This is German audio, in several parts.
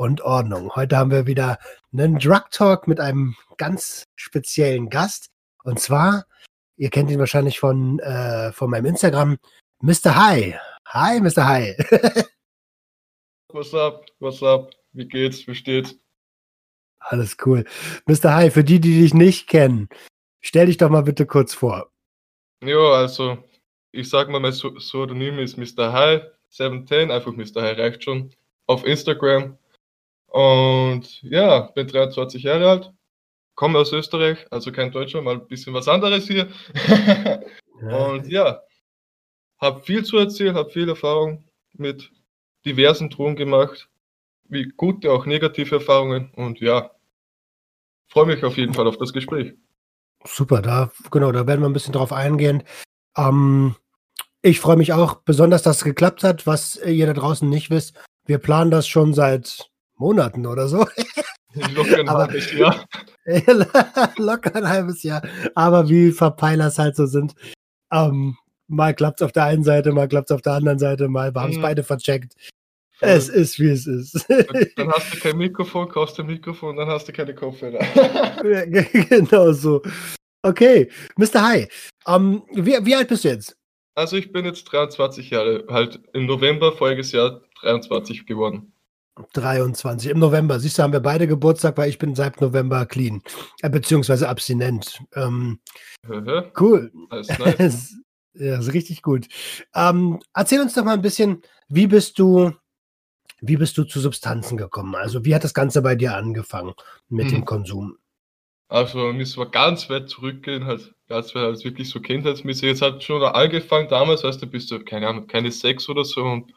und Ordnung. Heute haben wir wieder einen Drug Talk mit einem ganz speziellen Gast. Und zwar, ihr kennt ihn wahrscheinlich von, äh, von meinem Instagram, Mr. Hi. Hi, Mr. Hi. What's up? What's up? Wie geht's? Wie steht's? Alles cool. Mr. Hi, für die, die dich nicht kennen, stell dich doch mal bitte kurz vor. Ja, also, ich sag mal, mein Pseudonym ist Mr. Hi 710, einfach Mr. Hi reicht schon. Auf Instagram und ja, bin 23 Jahre alt, komme aus Österreich, also kein Deutscher, mal ein bisschen was anderes hier. und ja, habe viel zu erzählen, habe viel Erfahrung mit diversen Drogen gemacht, wie gute, auch negative Erfahrungen. Und ja, freue mich auf jeden Fall auf das Gespräch. Super, da genau, da werden wir ein bisschen drauf eingehen. Ähm, ich freue mich auch besonders, dass es geklappt hat. Was ihr da draußen nicht wisst, wir planen das schon seit Monaten oder so. Locker ein Aber, halbes Jahr. locker ein halbes Jahr. Aber wie Verpeilers halt so sind. Ähm, mal klappt es auf der einen Seite, mal klappt es auf der anderen Seite, mal haben es mhm. beide vercheckt. Es ist, wie es ist. Dann hast du kein Mikrofon, kaufst du ein Mikrofon, dann hast du keine Kopfhörer. ja, genau so. Okay, Mr. Hi, um, ähm, wie, wie alt bist du jetzt? Also ich bin jetzt 23 Jahre, halt im November voriges Jahr 23 geworden. 23 im November. Siehst du, haben wir beide Geburtstag, weil ich bin seit November clean, äh, beziehungsweise abstinent. Ähm, cool. Nice. ja, ist richtig gut. Ähm, erzähl uns doch mal ein bisschen, wie bist du, wie bist du zu Substanzen gekommen? Also wie hat das Ganze bei dir angefangen mit hm. dem Konsum? Also müssen wir ganz weit zurückgehen, halt ganz weit als wirklich so kindheitsmäßig. Jetzt hat schon angefangen damals, weißt du, bist du, keine Ahnung, keine sechs oder so und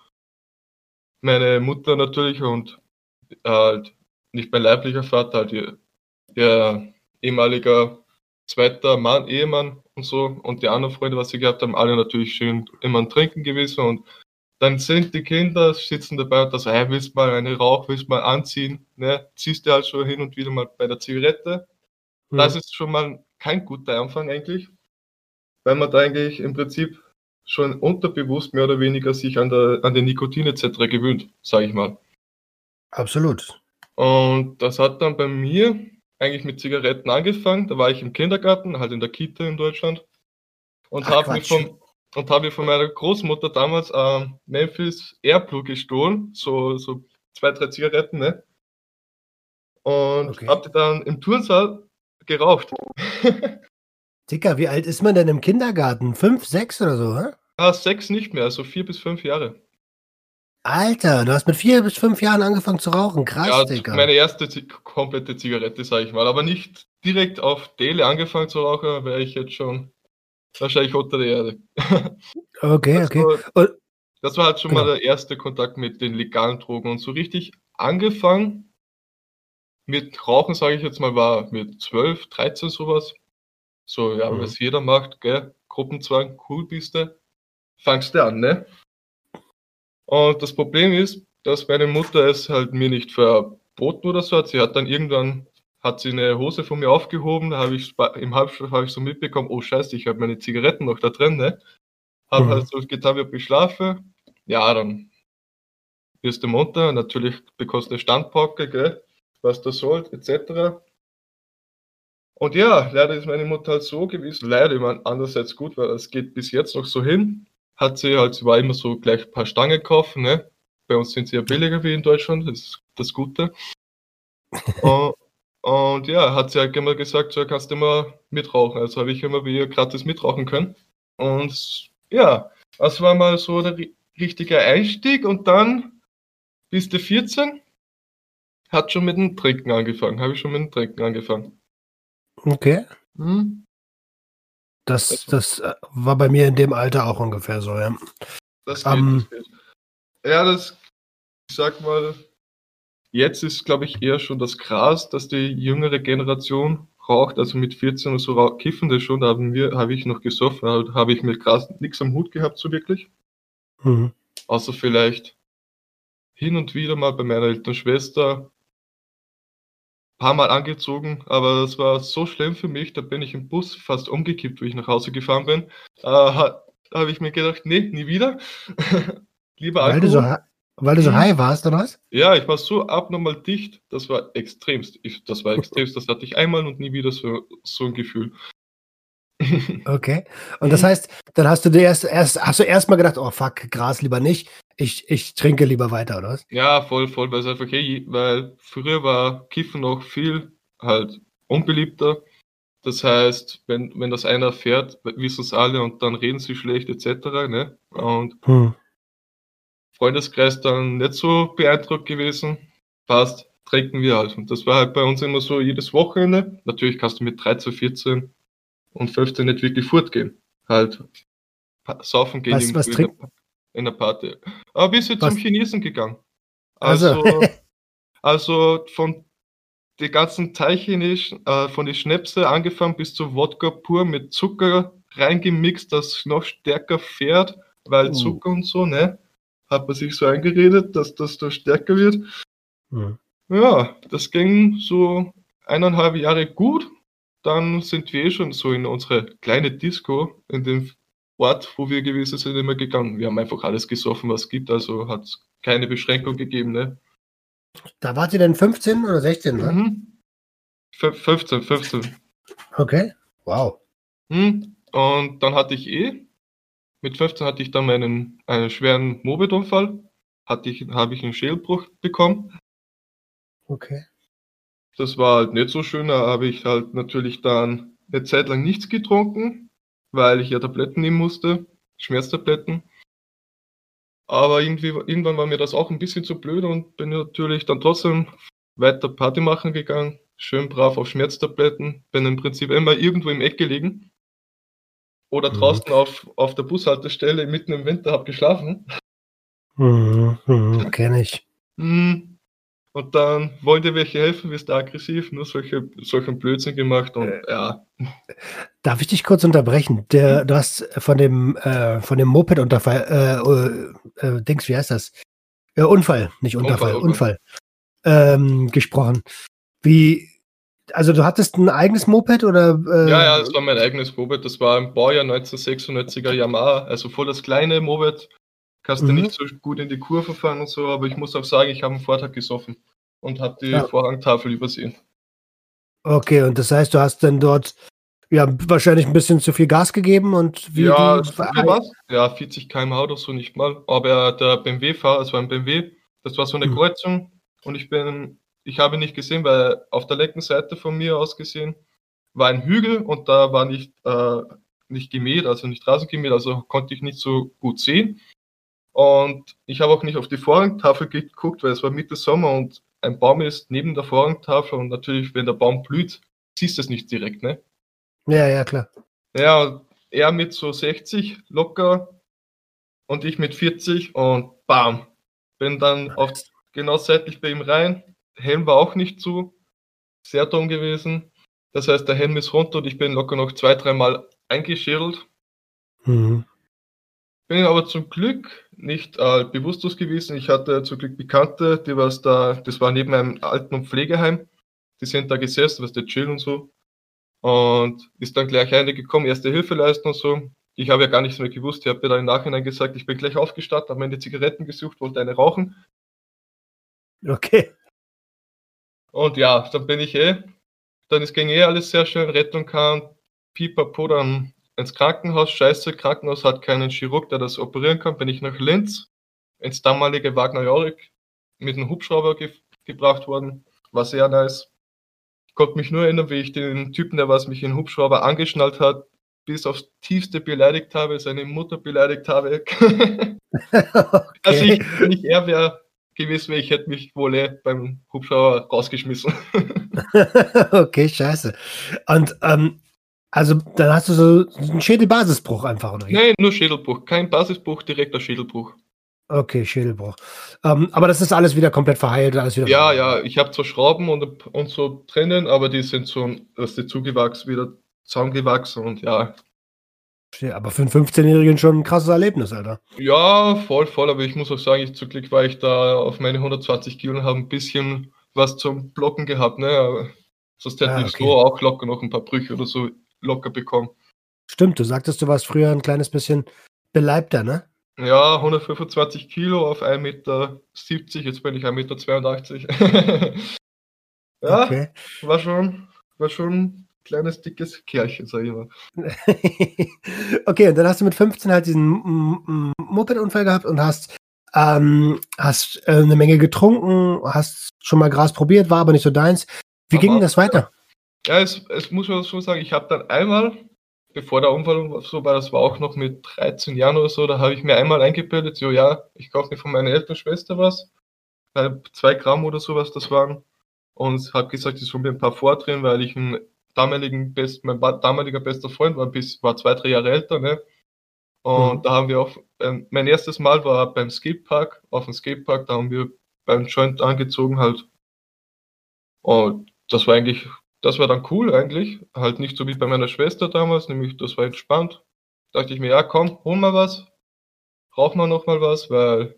meine Mutter natürlich und halt nicht mein leiblicher Vater, halt ihr, ihr ehemaliger zweiter Mann, Ehemann und so. Und die anderen Freunde, was sie gehabt haben, alle natürlich schön immer ein Trinken gewesen. Und dann sind die Kinder, sitzen dabei und das, hey, willst mal eine Rauch, willst mal anziehen, ne, ziehst du halt schon hin und wieder mal bei der Zigarette. Mhm. Das ist schon mal kein guter Anfang eigentlich, weil man da eigentlich im Prinzip schon unterbewusst mehr oder weniger sich an, der, an den Nikotin etc. gewöhnt, sage ich mal. Absolut. Und das hat dann bei mir eigentlich mit Zigaretten angefangen. Da war ich im Kindergarten, halt in der Kita in Deutschland. Und habe mir, von, hab mir von meiner Großmutter damals äh, Memphis Airplug gestohlen. So, so zwei, drei Zigaretten, ne? Und okay. habe die dann im Turnsaal geraucht. Dicker, wie alt ist man denn im Kindergarten? Fünf, sechs oder so, hä? Ah, sechs nicht mehr, also vier bis fünf Jahre. Alter, du hast mit vier bis fünf Jahren angefangen zu rauchen. Krass, ja, Digga. Meine erste komplette Zigarette, sag ich mal. Aber nicht direkt auf Dele angefangen zu rauchen, wäre ich jetzt schon wahrscheinlich unter der Erde. Okay, das okay. War, das war halt schon genau. mal der erste Kontakt mit den legalen Drogen. Und so richtig angefangen mit Rauchen, sage ich jetzt mal, war mit 12, 13 sowas. So, ja, mhm. was jeder macht, gell? Gruppenzwang, cool bist du, fangst du an, ne? Und das Problem ist, dass meine Mutter es halt mir nicht verboten oder so hat. Sie hat dann irgendwann, hat sie eine Hose von mir aufgehoben, da habe ich im Halbschlaf habe ich so mitbekommen, oh scheiße, ich habe meine Zigaretten noch da drin, ne? Habe mhm. halt so getan, wie ich schlafe. Ja, dann wirst du munter, natürlich bekommst du eine Standpauke, gell? Was du sollst, etc. Und ja, leider ist meine Mutter halt so gewesen. Leider, ich meine, andererseits gut, weil es geht bis jetzt noch so hin. Hat sie halt, sie war immer so gleich ein paar Stangen kaufen, ne? Bei uns sind sie ja billiger wie in Deutschland, das ist das Gute. und, und, ja, hat sie halt immer gesagt, so kannst du immer mitrauchen. Also habe ich immer wie gratis mitrauchen können. Und ja, das war mal so der richtige Einstieg und dann bis der 14 hat schon mit dem Trinken angefangen, habe ich schon mit dem Trinken angefangen. Okay. Hm. Das, das äh, war bei mir in dem Alter auch ungefähr so, ja. Das geht, um, das geht. Ja, das, ich sag mal, Jetzt ist, glaube ich, eher schon das Gras, dass die jüngere Generation raucht, also mit 14 oder so kiffen das schon, da haben wir, habe ich noch gesoffen, da habe ich mit Gras nichts am Hut gehabt, so wirklich. Mhm. Außer vielleicht hin und wieder mal bei meiner älteren Schwester paar Mal angezogen, aber das war so schlimm für mich, da bin ich im Bus fast umgekippt, wie ich nach Hause gefahren bin. Äh, da habe ich mir gedacht, nee, nie wieder. Lieber Alkohol. Weil du so, weil du so high warst, oder was? Ja, ich war so abnormal dicht, das war extremst. Ich, das war extremst, das hatte ich einmal und nie wieder so, so ein Gefühl. Okay. Und das heißt, dann hast du dir erst, erst hast du erstmal gedacht, oh fuck, Gras lieber nicht. Ich, ich trinke lieber weiter, oder was? Ja, voll, voll, weil es einfach, hey, weil früher war Kiffen noch viel halt unbeliebter. Das heißt, wenn, wenn das einer fährt, wissen es alle und dann reden sie schlecht etc. Ne? Und hm. Freundeskreis dann nicht so beeindruckt gewesen. Passt, trinken wir halt. Und das war halt bei uns immer so jedes Wochenende. Natürlich kannst du mit 13, 14 und 15 nicht wirklich fortgehen. Halt saufen gehen was, was in, der, in der Party. Aber wir sind was? zum Chinesen gegangen. Also, also, also von die ganzen Teilchinisch, äh, von den Schnäpse angefangen bis zu Wodka pur mit Zucker reingemixt, das noch stärker fährt, weil uh. Zucker und so, ne? Hat man sich so eingeredet, dass das da stärker wird. Uh. Ja, das ging so eineinhalb Jahre gut dann sind wir eh schon so in unsere kleine Disco, in dem Ort, wo wir gewesen sind, immer gegangen. Wir haben einfach alles gesoffen, was es gibt, also hat es keine Beschränkung gegeben. Ne? Da wart ihr denn 15 oder 16, ne? Mhm. 15, 15. Okay, wow. Mhm. Und dann hatte ich eh, mit 15 hatte ich dann meinen einen schweren Mopedunfall, hatte ich, habe ich einen Schädelbruch bekommen. Okay. Das war halt nicht so schön. Da habe ich halt natürlich dann eine Zeit lang nichts getrunken, weil ich ja Tabletten nehmen musste, Schmerztabletten. Aber irgendwie, irgendwann war mir das auch ein bisschen zu blöd und bin natürlich dann trotzdem weiter Party machen gegangen. Schön brav auf Schmerztabletten. Bin im Prinzip immer irgendwo im Eck gelegen. Oder mhm. draußen auf, auf der Bushaltestelle mitten im Winter habe geschlafen. Mhm, mhm, kenn ich. Mhm. Und dann wollen dir welche helfen, wirst du aggressiv, nur solche, solchen Blödsinn gemacht und äh, ja. Darf ich dich kurz unterbrechen? Der, hm? du hast von dem, äh, von dem Moped-Unterfall, äh, äh, Dings, wie heißt das? Äh, Unfall, nicht Unterfall, Unfall, Unfall ähm, gesprochen. Wie, also du hattest ein eigenes Moped oder? Äh? Ja, ja, das war mein eigenes Moped. Das war im Baujahr 1996er Yamaha, also voll das kleine Moped, kannst mhm. du nicht so gut in die Kurve fahren und so, aber ich muss auch sagen, ich habe einen Vortag gesoffen und habe die ja. Vorhangtafel übersehen. Okay, und das heißt, du hast dann dort ja wahrscheinlich ein bisschen zu viel Gas gegeben und wie ja, du was? Ja, 40 km/h oder so nicht mal. Aber der BMW-Fahrer, es war ein BMW, das war so eine mhm. Kreuzung und ich bin, ich habe nicht gesehen, weil auf der linken Seite von mir aus gesehen war ein Hügel und da war nicht, äh, nicht gemäht, also nicht Rasengemäht, also konnte ich nicht so gut sehen. Und ich habe auch nicht auf die Vorhangtafel geguckt, weil es war Mitte Sommer und ein Baum ist neben der Vorhangtafel und natürlich, wenn der Baum blüht, siehst du es nicht direkt, ne? Ja, ja, klar. Ja, er mit so 60 locker und ich mit 40 und bam. Bin dann auf, genau seitlich bei ihm rein. Helm war auch nicht zu. Sehr dumm gewesen. Das heißt, der Helm ist runter und ich bin locker noch zwei, dreimal eingeschädelt. Mhm. Bin aber zum Glück nicht äh, bewusstlos gewesen. Ich hatte zum Glück Bekannte, die was da, das war neben einem Alten- und Pflegeheim. Die sind da gesessen, was der chillen und so. Und ist dann gleich eine gekommen, erste Hilfe leisten und so. Ich habe ja gar nichts mehr gewusst. Ich habe mir dann im Nachhinein gesagt, ich bin gleich aufgestanden, habe meine Zigaretten gesucht, wollte eine rauchen. Okay. Und ja, dann bin ich eh. Dann ist ging eh alles sehr schön. Rettung kam, pipapo, dann ins Krankenhaus, scheiße, Krankenhaus hat keinen Chirurg, der das operieren kann, bin ich nach Linz ins damalige Wagner Jorik mit einem Hubschrauber ge gebracht worden, war sehr nice. Ich konnte mich nur erinnern, wie ich den Typen, der was mich in den Hubschrauber angeschnallt hat, bis aufs Tiefste beleidigt habe, seine Mutter beleidigt habe. okay. Also ich, wenn ich er wäre gewesen wäre, ich hätte mich wohl eh beim Hubschrauber rausgeschmissen. okay, scheiße. Und ähm, also dann hast du so einen Schädelbasisbruch einfach, oder? Nein, nur Schädelbruch. Kein Basisbruch, direkter Schädelbruch. Okay, Schädelbruch. Ähm, aber das ist alles wieder komplett verheilt, alles wieder. Ja, ja, ich habe zwar Schrauben und, und so drinnen, aber die sind so, dass die zugewachsen, wieder zusammengewachsen und ja. Aber für einen 15-Jährigen schon ein krasses Erlebnis, Alter. Ja, voll, voll, aber ich muss auch sagen, ich zum Glück war ich da auf meine 120 Kilo und habe ein bisschen was zum Blocken gehabt, ne? Sonst hätte ah, okay. ich so auch locker noch ein paar Brüche oder so locker bekommen. Stimmt, du sagtest, du warst früher ein kleines bisschen beleibter, ne? Ja, 125 Kilo auf 1,70 Meter, jetzt bin ich 1,82 Meter. ja, okay. war schon, war schon ein kleines, dickes Kerlchen, sag ich mal. okay, und dann hast du mit 15 halt diesen Moped-Unfall gehabt und hast, ähm, hast äh, eine Menge getrunken, hast schon mal Gras probiert, war aber nicht so deins. Wie aber, ging das weiter? Ja, es, es muss man so sagen, ich habe dann einmal bevor der Unfall so war, das war auch noch mit 13 Jahren oder so, da habe ich mir einmal eingebildet, so ja, ich kaufe mir von meiner älteren Schwester was, zwei Gramm oder sowas das waren und habe gesagt, ich soll mir ein paar vordrehen, weil ich einen damaligen Best, mein damaliger bester Freund war, bis, war zwei, drei Jahre älter, ne? Und mhm. da haben wir auch, ähm, mein erstes Mal war beim Skatepark, auf dem Skatepark, da haben wir beim Joint angezogen halt. Und das war eigentlich das war dann cool eigentlich. Halt nicht so wie bei meiner Schwester damals, nämlich das war entspannt. Da dachte ich mir, ja komm, hol mal was. Braucht man noch mal was, weil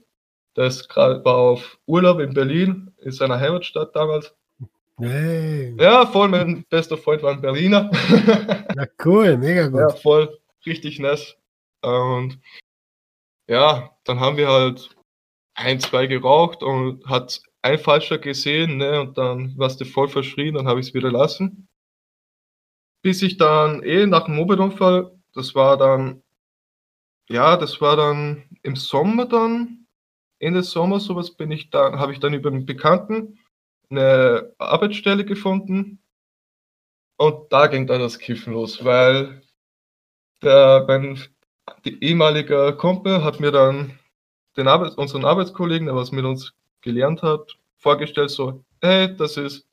das gerade war auf Urlaub in Berlin, in seiner Heimatstadt damals. Hey. Ja, voll, mein bester Freund war ein Berliner. Ja, cool, mega gut. Ja, voll, richtig nass. Und ja, dann haben wir halt ein, zwei geraucht und hat ein falscher gesehen, ne, und dann warst du voll verschrien, dann habe ich es wieder lassen. Bis ich dann eh nach dem Mopedunfall, das war dann, ja, das war dann im Sommer dann, Ende Sommer sowas bin ich da, habe ich dann über einen Bekannten eine Arbeitsstelle gefunden und da ging dann das Kiffen los, weil der, mein ehemaliger Kumpel hat mir dann den Arbeits unseren Arbeitskollegen, der was mit uns gelernt hat, vorgestellt, so, hey, das ist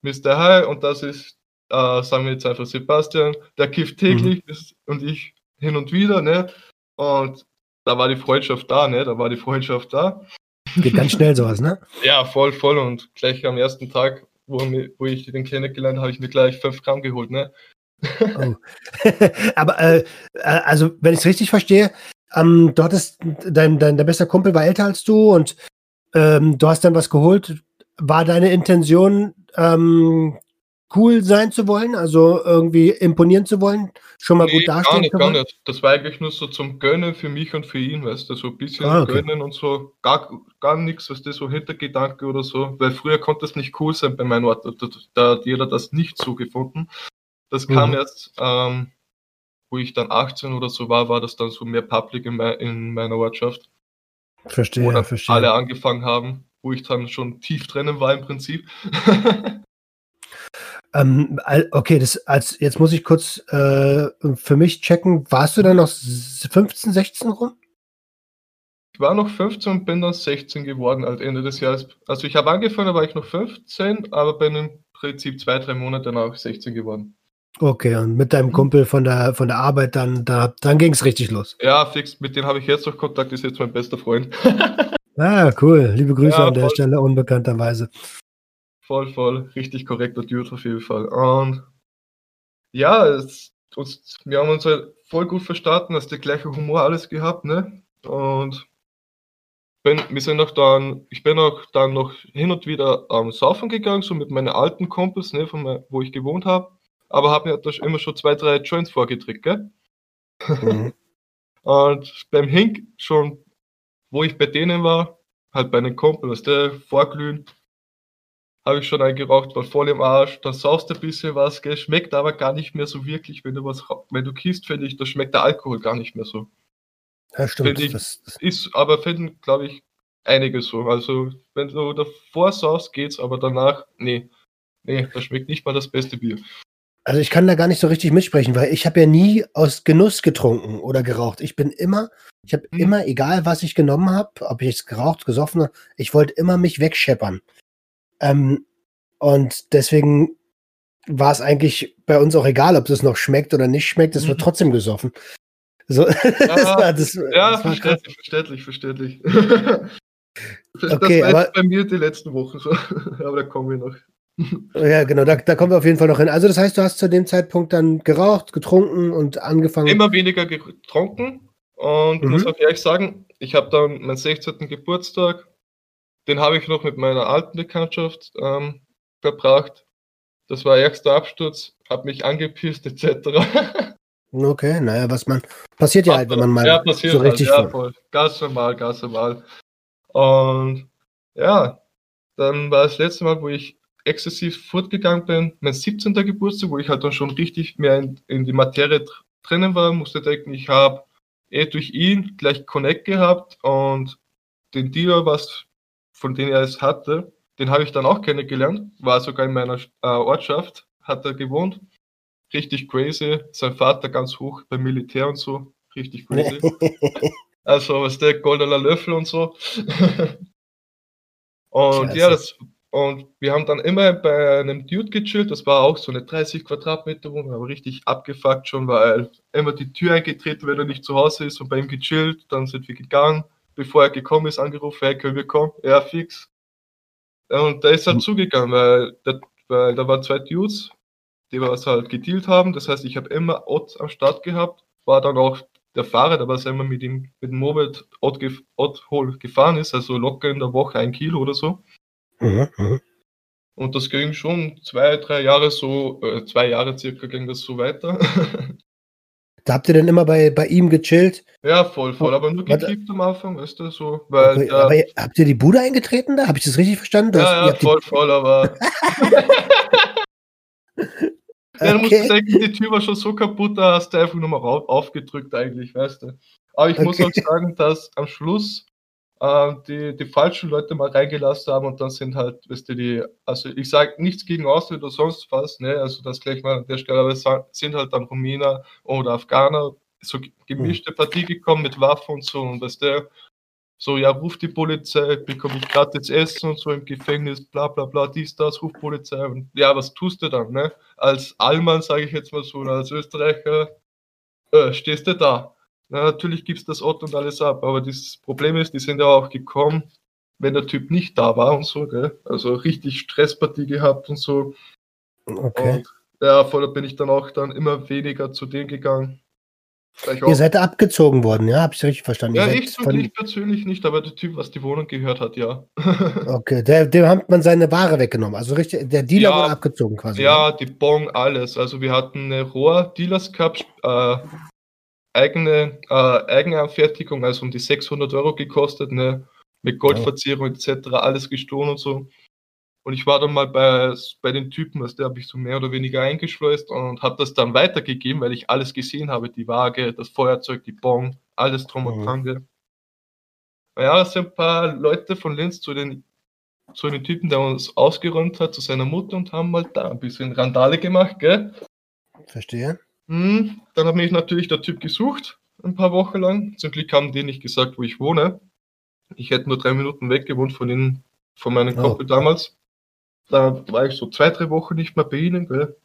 Mr. High und das ist, äh, sagen wir jetzt einfach Sebastian, der kifft täglich mhm. und ich hin und wieder, ne? Und da war die Freundschaft da, ne? Da war die Freundschaft da. Geht ganz schnell sowas, ne? ja, voll, voll. Und gleich am ersten Tag, wo, wo ich den kennengelernt habe, habe ich mir gleich 5 Gramm geholt, ne? oh. Aber äh, äh, also, wenn ich es richtig verstehe, ähm, du hattest, dein, dein, dein bester Kumpel war älter als du und ähm, du hast dann was geholt. War deine Intention, ähm, cool sein zu wollen, also irgendwie imponieren zu wollen, schon mal nee, gut dastehen gar nicht, gar nicht. Das war eigentlich nur so zum Gönnen für mich und für ihn, weißt du, so ein bisschen ah, okay. Gönnen und so, gar, gar nichts, was das so Hintergedanke oder so, weil früher konnte es nicht cool sein bei meinem Ort, da, da hat jeder das nicht so gefunden. Das kam mhm. erst, ähm, wo ich dann 18 oder so war, war das dann so mehr public in, mein, in meiner Ortschaft. Verstehe, wo verstehe. alle angefangen haben, wo ich dann schon tief drinnen war im Prinzip. ähm, okay, das als jetzt muss ich kurz äh, für mich checken. Warst du dann noch 15, 16 rum? Ich war noch 15 und bin dann 16 geworden als Ende des Jahres. Also ich habe angefangen, da war ich noch 15, aber bin im Prinzip zwei, drei Monate danach 16 geworden. Okay, und mit deinem mhm. Kumpel von der, von der Arbeit, dann, da, dann ging es richtig los. Ja, fix, mit dem habe ich jetzt noch Kontakt, ist jetzt mein bester Freund. ah, cool. Liebe Grüße ja, an der Stelle, unbekannterweise. Voll, voll. Richtig korrekter Dude auf jeden Fall. Und ja, es, uns, wir haben uns halt voll gut verstanden, hast der gleiche Humor alles gehabt, ne? Und bin, wir sind auch dann, ich bin auch dann noch hin und wieder am ähm, Saufen gegangen, so mit meinen alten Kumpels, ne, von wo ich gewohnt habe aber habe mir da immer schon zwei, drei Joints vorgedrückt, gell? Mhm. und beim Hink schon, wo ich bei denen war, halt bei einem Kumpel, was der vorglühen, habe ich schon eingeraucht, war voll im Arsch, dann saust du ein bisschen was, gell? schmeckt aber gar nicht mehr so wirklich, wenn du was, wenn du kiest, finde ich, da schmeckt der Alkohol gar nicht mehr so. Ja, stimmt. Ich, das, ist, aber finden, glaube ich, einige so. Also, wenn du davor saust, geht's, aber danach, nee, nee, das schmeckt nicht mal das beste Bier. Also ich kann da gar nicht so richtig mitsprechen, weil ich habe ja nie aus Genuss getrunken oder geraucht. Ich bin immer, ich habe mhm. immer, egal was ich genommen habe, ob ich es geraucht, gesoffen habe, ich wollte immer mich wegscheppern. Ähm, und deswegen war es eigentlich bei uns auch egal, ob es noch schmeckt oder nicht schmeckt, es mhm. wird trotzdem gesoffen. So, ja, das, ja das verständlich, verständlich, verständlich. das okay, war aber, bei mir die letzten Wochen so. aber da kommen wir noch. Ja, genau, da, da kommen wir auf jeden Fall noch hin. Also, das heißt, du hast zu dem Zeitpunkt dann geraucht, getrunken und angefangen. Immer weniger getrunken und mhm. muss auch ehrlich sagen, ich habe dann meinen 16. Geburtstag, den habe ich noch mit meiner alten Bekanntschaft ähm, verbracht. Das war ärgster Absturz, habe mich angepisst, etc. Okay, naja, was man. Passiert ja halt, wenn man mal ja, passiert so halt, richtig. Ja, voll. Ganz normal, ganz normal. Und ja, dann war das letzte Mal, wo ich exzessiv fortgegangen bin, mein 17. Geburtstag, wo ich halt dann schon richtig mehr in, in die Materie drinnen war, musste denken, ich habe eh durch ihn gleich Connect gehabt und den Dealer, was von dem er es hatte, den habe ich dann auch kennengelernt, war sogar in meiner äh, Ortschaft, hat er gewohnt. Richtig crazy. Sein Vater ganz hoch beim Militär und so. Richtig crazy. also, was der goldener Löffel und so. und Scheiße. ja, das und wir haben dann immer bei einem Dude gechillt. Das war auch so eine 30 Quadratmeter Wohnung, aber richtig abgefuckt schon, weil immer die Tür eingetreten, wenn er nicht zu Hause ist und bei ihm gechillt. Dann sind wir gegangen. Bevor er gekommen ist, angerufen, hey, können wir kommen? Ja, fix. Und da ist er mhm. zugegangen, weil, der, weil da waren zwei Dudes, die was halt gedealt haben. Das heißt, ich habe immer Ott am Start gehabt. War dann auch der Fahrer, der was immer mit ihm mit dem Moped Ott, Ott gefahren ist, also locker in der Woche ein Kilo oder so. Mhm, mhm, Und das ging schon zwei, drei Jahre so, äh, zwei Jahre circa ging das so weiter. Da habt ihr dann immer bei, bei ihm gechillt? Ja, voll, voll, aber nur gekickt am Anfang, weißt du, so. Weil okay, aber habt ihr die Bude eingetreten da? Habe ich das richtig verstanden? ja, ja, voll, voll, aber. ja, du musst sagen, die Tür war schon so kaputt, da hast du einfach nur mal aufgedrückt, eigentlich, weißt du. Aber ich okay. muss auch sagen, dass am Schluss äh, die, die falschen Leute mal reingelassen haben und dann sind halt, weißt du, die, also ich sage nichts gegen Austria oder sonst was, ne, also das gleich mal an der Stelle, aber es sind halt dann Rumäner oder Afghaner, so gemischte mhm. Partie gekommen mit Waffen und so und weißt du, so, ja, ruf die Polizei, bekomme ich gratis Essen und so im Gefängnis, bla bla bla, dies, das, ruf Polizei. Und ja, was tust du dann, ne? Als Allmann, sage ich jetzt mal so, oder als Österreicher, äh, stehst du da. Na, natürlich gibt es das Otto und alles ab, aber das Problem ist, die sind ja auch gekommen, wenn der Typ nicht da war und so, gell? Also richtig Stresspartie gehabt und so. Okay. Und ja, vorher bin ich dann auch dann immer weniger zu denen gegangen. Ihr seid abgezogen worden, ja? Hab ich richtig verstanden? Ja, ich von... ich persönlich nicht, aber der Typ, was die Wohnung gehört hat, ja. okay, der, dem hat man seine Ware weggenommen. Also richtig, der Dealer ja, wurde abgezogen quasi. Ja, oder? die Bon, alles. Also wir hatten eine Rohr-Dealers gehabt, äh, eigene äh, Eigenanfertigung, also um die 600 Euro gekostet, ne? mit Goldverzierung etc., alles gestohlen und so. Und ich war dann mal bei, bei den Typen, also der habe ich so mehr oder weniger eingeschleust und habe das dann weitergegeben, weil ich alles gesehen habe, die Waage, das Feuerzeug, die Bon, alles drum und dran. Mhm. Ja, es sind ein paar Leute von Linz zu den, zu den Typen, der uns ausgeräumt hat, zu seiner Mutter und haben mal da ein bisschen Randale gemacht, gell? Verstehe. Hm, dann hat mich natürlich der Typ gesucht, ein paar Wochen lang. Zum Glück haben die nicht gesagt, wo ich wohne. Ich hätte nur drei Minuten weg gewohnt von ihnen, von meinem oh. Damals. Da war ich so zwei, drei Wochen nicht mehr bei ihnen, gell?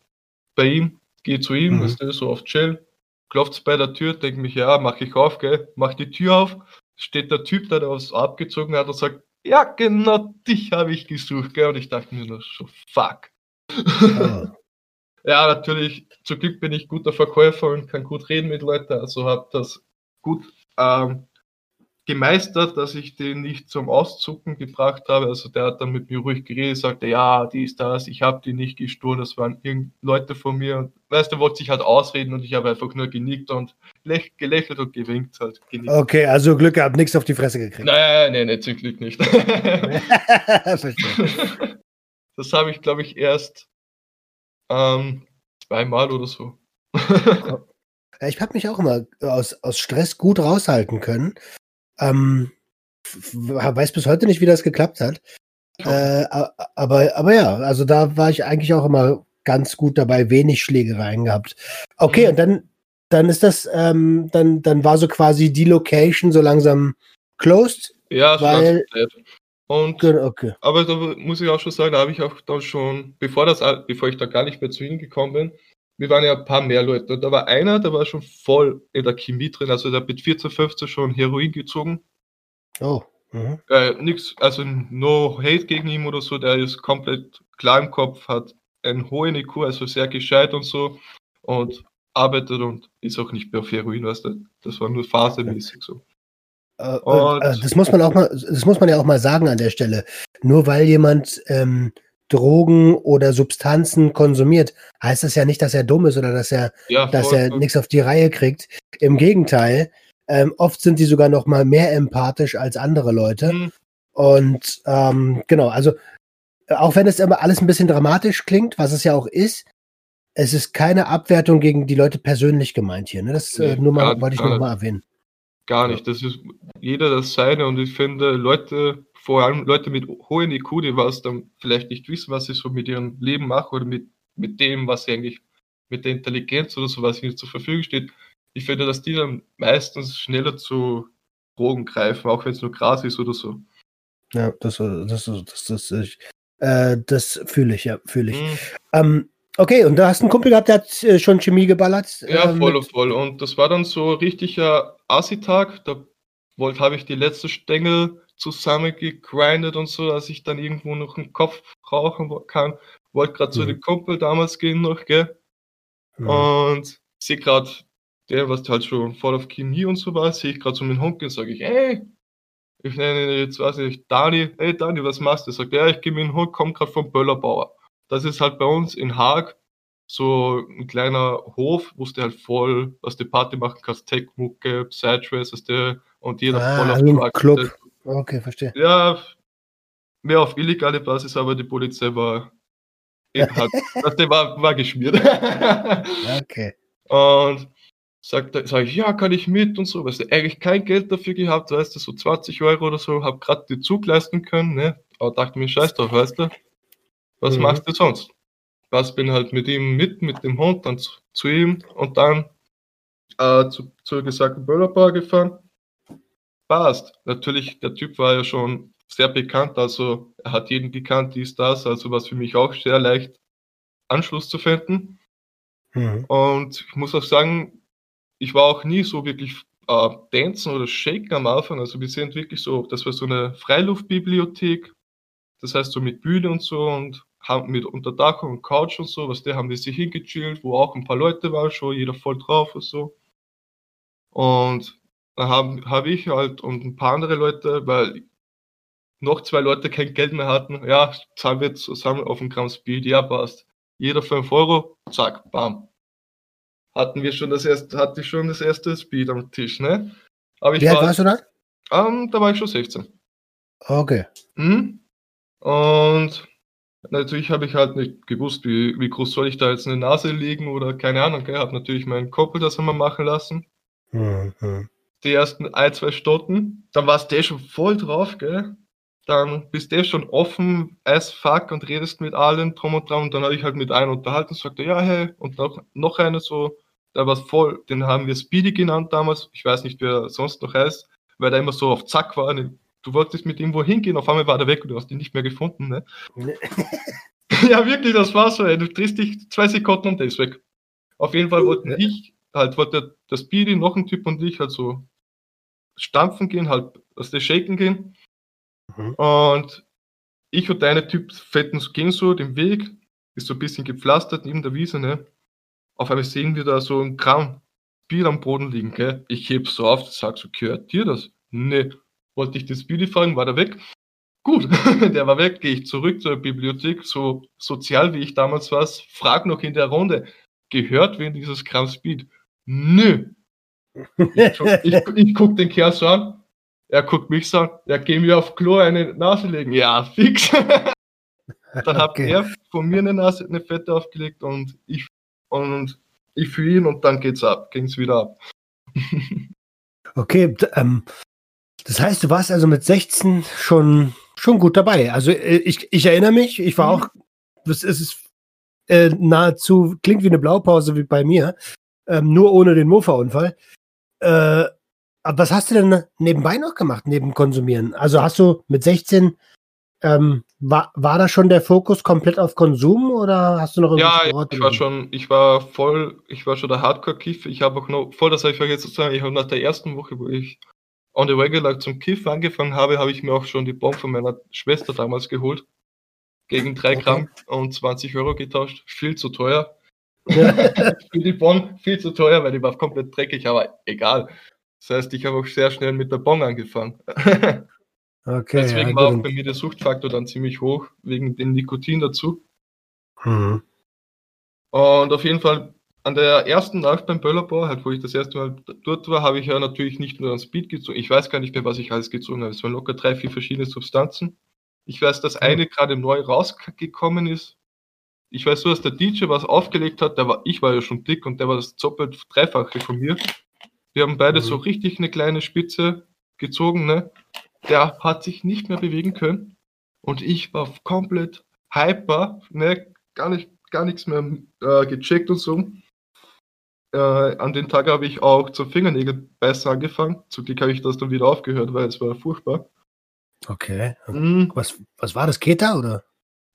Bei ihm, gehe zu ihm, mhm. ist so auf Chill, klopft bei der Tür, denke mich, ja, mach ich auf, gell? Mach die Tür auf, steht der Typ da, der was abgezogen hat und sagt, ja, genau dich habe ich gesucht, gell? Und ich dachte mir nur so, fuck. Oh. Ja, natürlich, zum Glück bin ich guter Verkäufer und kann gut reden mit Leuten, also habe das gut ähm, gemeistert, dass ich den nicht zum Auszucken gebracht habe. Also der hat dann mit mir ruhig geredet, sagte, ja, die ist das, ich habe die nicht gestohlen, das waren irgend Leute von mir. Und weißt du, wollte sich halt ausreden und ich habe einfach nur genickt und gelächelt und gewinkt halt. Genickt. Okay, also Glück gehabt, nichts auf die Fresse gekriegt. Nein, nein, nein, zum Glück nicht. das habe ich, glaube ich, erst ähm, zweimal oder so. ich habe mich auch immer aus, aus Stress gut raushalten können. Ähm, weiß bis heute nicht, wie das geklappt hat. Äh, aber, aber ja, also da war ich eigentlich auch immer ganz gut dabei, wenig Schlägereien gehabt. Okay, mhm. und dann, dann ist das, ähm, dann, dann war so quasi die Location so langsam closed. Ja, weil, und, okay. Aber da muss ich auch schon sagen, da habe ich auch dann schon, bevor, das, bevor ich da gar nicht mehr zu Ihnen gekommen bin, wir waren ja ein paar mehr Leute. Und da war einer, der war schon voll in der Chemie drin. Also der hat mit 14, 15 schon Heroin gezogen. Oh. Mhm. Äh, nix, also no hate gegen ihn oder so. Der ist komplett klar im Kopf, hat einen hohen IQ, also sehr gescheit und so. Und arbeitet und ist auch nicht mehr auf Heroin, weißt du. Das war nur phasemäßig so. Äh, äh, das muss man auch mal, das muss man ja auch mal sagen an der Stelle. Nur weil jemand ähm, Drogen oder Substanzen konsumiert, heißt das ja nicht, dass er dumm ist oder dass er, ja, dass er nichts auf die Reihe kriegt. Im Gegenteil, ähm, oft sind die sogar noch mal mehr empathisch als andere Leute. Mhm. Und ähm, genau, also auch wenn es immer alles ein bisschen dramatisch klingt, was es ja auch ist, es ist keine Abwertung gegen die Leute persönlich gemeint hier. Ne? Das äh, nur mal, wollte ich nur mal erwähnen. Gar nicht. Das ist jeder das seine und ich finde, Leute vor allem Leute mit hohen IQ, die was dann vielleicht nicht wissen, was sie so mit ihrem Leben machen oder mit, mit dem, was sie eigentlich mit der Intelligenz oder so, was ihnen zur Verfügung steht. Ich finde, dass die dann meistens schneller zu Drogen greifen, auch wenn es nur Gras ist oder so. Ja, das, das, das, das, das, ich, äh, das fühle ich, ja, fühle ich. Mhm. Ähm, okay, und da hast du einen Kumpel gehabt, der hat äh, schon Chemie geballert? Ja, äh, voll, voll. Und das war dann so richtiger Assi-Tag. Da habe ich die letzte Stängel zusammengegrindet und so, dass ich dann irgendwo noch einen Kopf rauchen kann. Wollte gerade mhm. zu den Kumpel damals gehen noch, gell? Mhm. Und sehe gerade der, was halt schon voll auf Chemie und so war, sehe ich gerade so mit dem Hund gehen, sage ich, ey, ich nenne ihn jetzt, weiß ich, Dani, hey Dani, was machst du? Sagt, ja, ich gehe mit dem Hund, komm gerade vom Böllerbauer. Das ist halt bei uns in Haag so ein kleiner Hof, wo du halt voll, was die Party machen kannst, Tech-Mucke, Psytrance, und jeder ah, voll auf also Club. Okay, verstehe. Ja, mehr auf illegale Basis, aber die Polizei war, hat, der war, war geschmiert. okay. Und sagt, sag ich, ja, kann ich mit und so, weißt du, eigentlich kein Geld dafür gehabt, weißt du, so 20 Euro oder so, hab gerade den Zug leisten können, ne, aber dachte mir, scheiß drauf, weißt du, was mhm. machst du sonst? Was bin halt mit ihm mit, mit dem Hund, dann zu, zu ihm und dann äh, zu, zur gesagten Böllerbar gefahren passt. Natürlich, der Typ war ja schon sehr bekannt, also er hat jeden gekannt, dies, das, also was für mich auch sehr leicht Anschluss zu finden. Mhm. Und ich muss auch sagen, ich war auch nie so wirklich äh, Dancen oder Shaken am Anfang. Also wir sind wirklich so, das war so eine Freiluftbibliothek, das heißt so mit Bühne und so und haben mit Unterdachung und Couch und so, was der haben wir sich hingechillt, wo auch ein paar Leute waren schon, jeder voll drauf und so. Und dann habe hab ich halt und ein paar andere Leute, weil noch zwei Leute kein Geld mehr hatten, ja, zahlen wir zusammen auf ein Gramm Speed, ja, passt. Jeder 5 Euro, zack, bam. Hatten wir schon das erste, hatte ich schon das erste Speed am Tisch, ne? Aber ich Wie alt warst du da? Ähm, da war ich schon 16. Okay. Mhm. Und natürlich habe ich halt nicht gewusst, wie, wie groß soll ich da jetzt eine Nase legen oder keine Ahnung, gell? Hab natürlich meinen Koppel das einmal machen lassen. Mhm die ersten ein, zwei Stunden. Dann warst du schon voll drauf, gell? Dann bist du schon offen as fuck und redest mit allen drum und dran. Und dann habe ich halt mit einem unterhalten und sagte, ja, hey, und noch, noch eine so, der war voll, den haben wir Speedy genannt damals. Ich weiß nicht, wer sonst noch heißt, weil der immer so auf Zack war. Du wolltest mit ihm wohin gehen, auf einmal war der weg und du hast ihn nicht mehr gefunden, ne? ja, wirklich, das war so, ey. Du drehst dich zwei Sekunden und der ist weg. Auf jeden Fall wollten ja. ich, halt wollte der Speedy, noch ein Typ und ich halt so stampfen gehen, halt aus der Shaken gehen. Mhm. Und ich und deine Typ fetten gehen so den Weg, ist so ein bisschen gepflastert neben der Wiese, ne? Auf einmal sehen wir da so ein Kram Bier am Boden liegen, gell? Ich heb so auf, sag so, gehört dir das? Ne. Wollte ich das Bier fragen, war der weg? Gut, der war weg, gehe ich zurück zur Bibliothek, so sozial wie ich damals war, frag noch in der Runde, gehört wem dieses Kram Speed? Nö. Ich, ich, ich guck den Kerl so an, er guckt mich so an, ja, geh mir auf Klo eine Nase legen. Ja, fix. Dann hat okay. er von mir eine Nase, eine Fette aufgelegt und ich und ich für ihn und dann geht's ab, ging's wieder ab. okay, ähm, das heißt, du warst also mit 16 schon, schon gut dabei. Also äh, ich, ich erinnere mich, ich war auch, das ist äh, nahezu, klingt wie eine Blaupause wie bei mir, ähm, nur ohne den Mofa-Unfall. Äh, was hast du denn nebenbei noch gemacht, neben Konsumieren? Also hast du mit 16 Ähm, war, war da schon der Fokus komplett auf Konsum oder hast du noch irgendwas Ja, ich war schon, ich war voll, ich war schon der Hardcore-Kiff. Ich habe auch noch, voll, das habe ich vergessen zu sagen, ich habe nach der ersten Woche, wo ich on the regular zum Kiff angefangen habe, habe ich mir auch schon die Bombe von meiner Schwester damals geholt. Gegen 3 okay. Gramm und 20 Euro getauscht. Viel zu teuer. Ja. Für die Bon viel zu teuer, weil die war komplett dreckig, aber egal. Das heißt, ich habe auch sehr schnell mit der Bon angefangen. Okay, Deswegen ja, war auch bei mir der Suchtfaktor dann ziemlich hoch, wegen dem Nikotin dazu. Mhm. Und auf jeden Fall an der ersten Nacht beim Böllerbau, halt wo ich das erste Mal dort war, habe ich ja natürlich nicht nur an Speed gezogen. Ich weiß gar nicht mehr, was ich alles gezogen habe. Es waren locker drei, vier verschiedene Substanzen. Ich weiß, dass eine gerade neu rausgekommen ist. Ich weiß so, dass der DJ was aufgelegt hat, der war, ich war ja schon dick und der war das doppelt dreifache von mir. Wir haben beide mhm. so richtig eine kleine Spitze gezogen, ne? der hat sich nicht mehr bewegen können und ich war komplett hyper, ne, gar nicht, gar nichts mehr äh, gecheckt und so. Äh, an den Tag habe ich auch zur Fingernägel besser angefangen. Zum Glück habe ich das dann wieder aufgehört, weil es war furchtbar. Okay. Mhm. Was, was war das, Keta oder?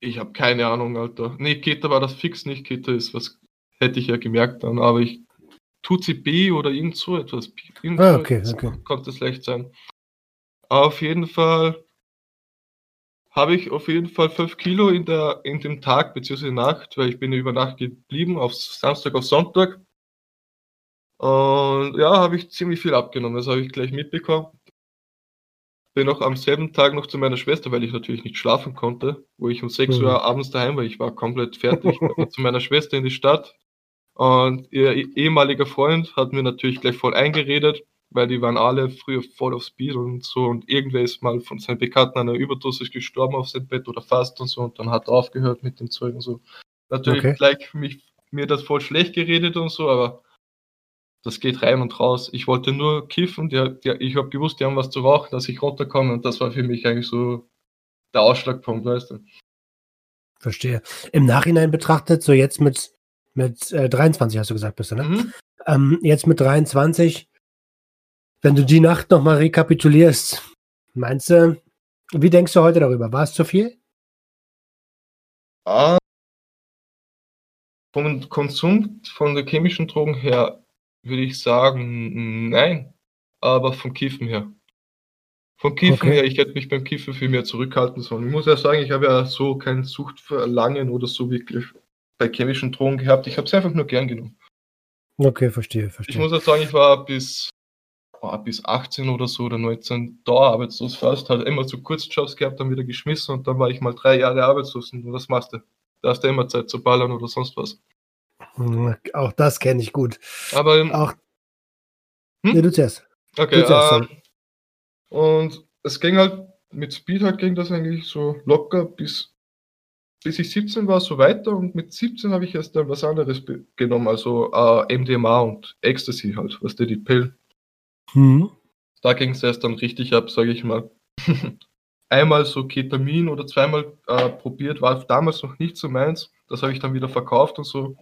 Ich habe keine Ahnung, Alter. Nee, Keta war das fix nicht. Keta ist was, hätte ich ja gemerkt dann, aber ich tut sie B oder irgend so etwas. Irgend ah, okay, okay. Konnte es leicht sein. Auf jeden Fall habe ich auf jeden Fall 5 Kilo in, der, in dem Tag bzw. Nacht, weil ich bin über Nacht geblieben, auf Samstag auf Sonntag. Und ja, habe ich ziemlich viel abgenommen, das habe ich gleich mitbekommen. Bin auch am selben Tag noch zu meiner Schwester, weil ich natürlich nicht schlafen konnte, wo ich um 6 mhm. Uhr abends daheim war. Ich war komplett fertig. zu meiner Schwester in die Stadt. Und ihr ehemaliger Freund hat mir natürlich gleich voll eingeredet weil die waren alle früher voll auf Speed und so und irgendwer ist mal von seinen Bekannten an einer Überdosis gestorben auf sein Bett oder fast und so und dann hat er aufgehört mit dem Zeug und so. Natürlich okay. gleich mich, mir das voll schlecht geredet und so, aber das geht rein und raus. Ich wollte nur kiffen, die, die, ich habe gewusst, die haben was zu rauchen, dass ich runterkomme und das war für mich eigentlich so der Ausschlagpunkt, weißt du. Verstehe. Im Nachhinein betrachtet, so jetzt mit, mit äh, 23 hast du gesagt, bist du, ne? Mhm. Ähm, jetzt mit 23, wenn du die Nacht nochmal rekapitulierst, meinst du, wie denkst du heute darüber? War es zu viel? Ah, vom Konsum von der chemischen Drogen her würde ich sagen, nein. Aber vom Kiffen her. Vom Kiffen okay. her, ich hätte mich beim Kiffen viel mehr zurückhalten sollen. Ich muss ja sagen, ich habe ja so kein Suchtverlangen oder so wirklich bei chemischen Drogen gehabt. Ich habe es einfach nur gern genommen. Okay, verstehe, verstehe. Ich muss ja sagen, ich war bis war bis 18 oder so oder 19 da arbeitslos fast, hat immer so Kurzjobs gehabt, dann wieder geschmissen und dann war ich mal drei Jahre arbeitslos und was machst du? Da hast du immer Zeit zu ballern oder sonst was. Hm, auch das kenne ich gut. Aber ähm, auch. Hm? Nee, du zuerst. Okay, du zuerst, äh, und es ging halt, mit Speed halt ging das eigentlich so locker bis, bis ich 17 war, so weiter und mit 17 habe ich erst dann was anderes genommen, also äh, MDMA und Ecstasy halt, was die, die Pillen. Mhm. Da ging es erst dann richtig ab, sage ich mal. Einmal so Ketamin oder zweimal äh, probiert, war damals noch nicht so meins. Das habe ich dann wieder verkauft und so.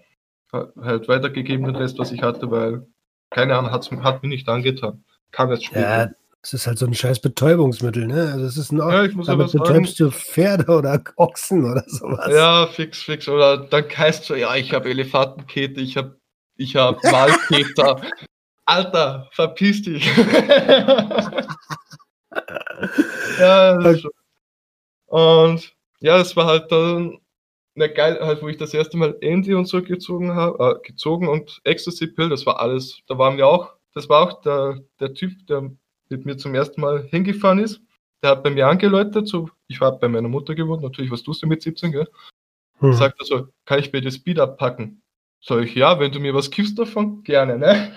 Halt weitergegeben den Rest, was ich hatte, weil keine Ahnung, hat's, hat mir nicht angetan. Kam jetzt später. Ja, das ist halt so ein scheiß Betäubungsmittel, ne? Also es ist noch, ja, ich muss damit betäubst sagen, du Pferde oder Ochsen oder sowas. Ja, fix, fix. Oder dann heißt so, ja, ich habe Elefantenkete, ich habe ich hab Wahlketer. Alter, verpiss dich. ja, okay. Und ja, es war halt dann eine geil, halt, wo ich das erste Mal Andy und so gezogen habe, äh, gezogen und Ecstasy Pill, das war alles, da waren wir auch, das war auch der, der Typ, der mit mir zum ersten Mal hingefahren ist. Der hat bei mir angeläutet, so, ich war bei meiner Mutter gewohnt, natürlich, was tust du mit 17, gell? Hm. Sagt er so, kann ich mir das Speed abpacken? Sag ich, ja, wenn du mir was kiffst davon, gerne, ne?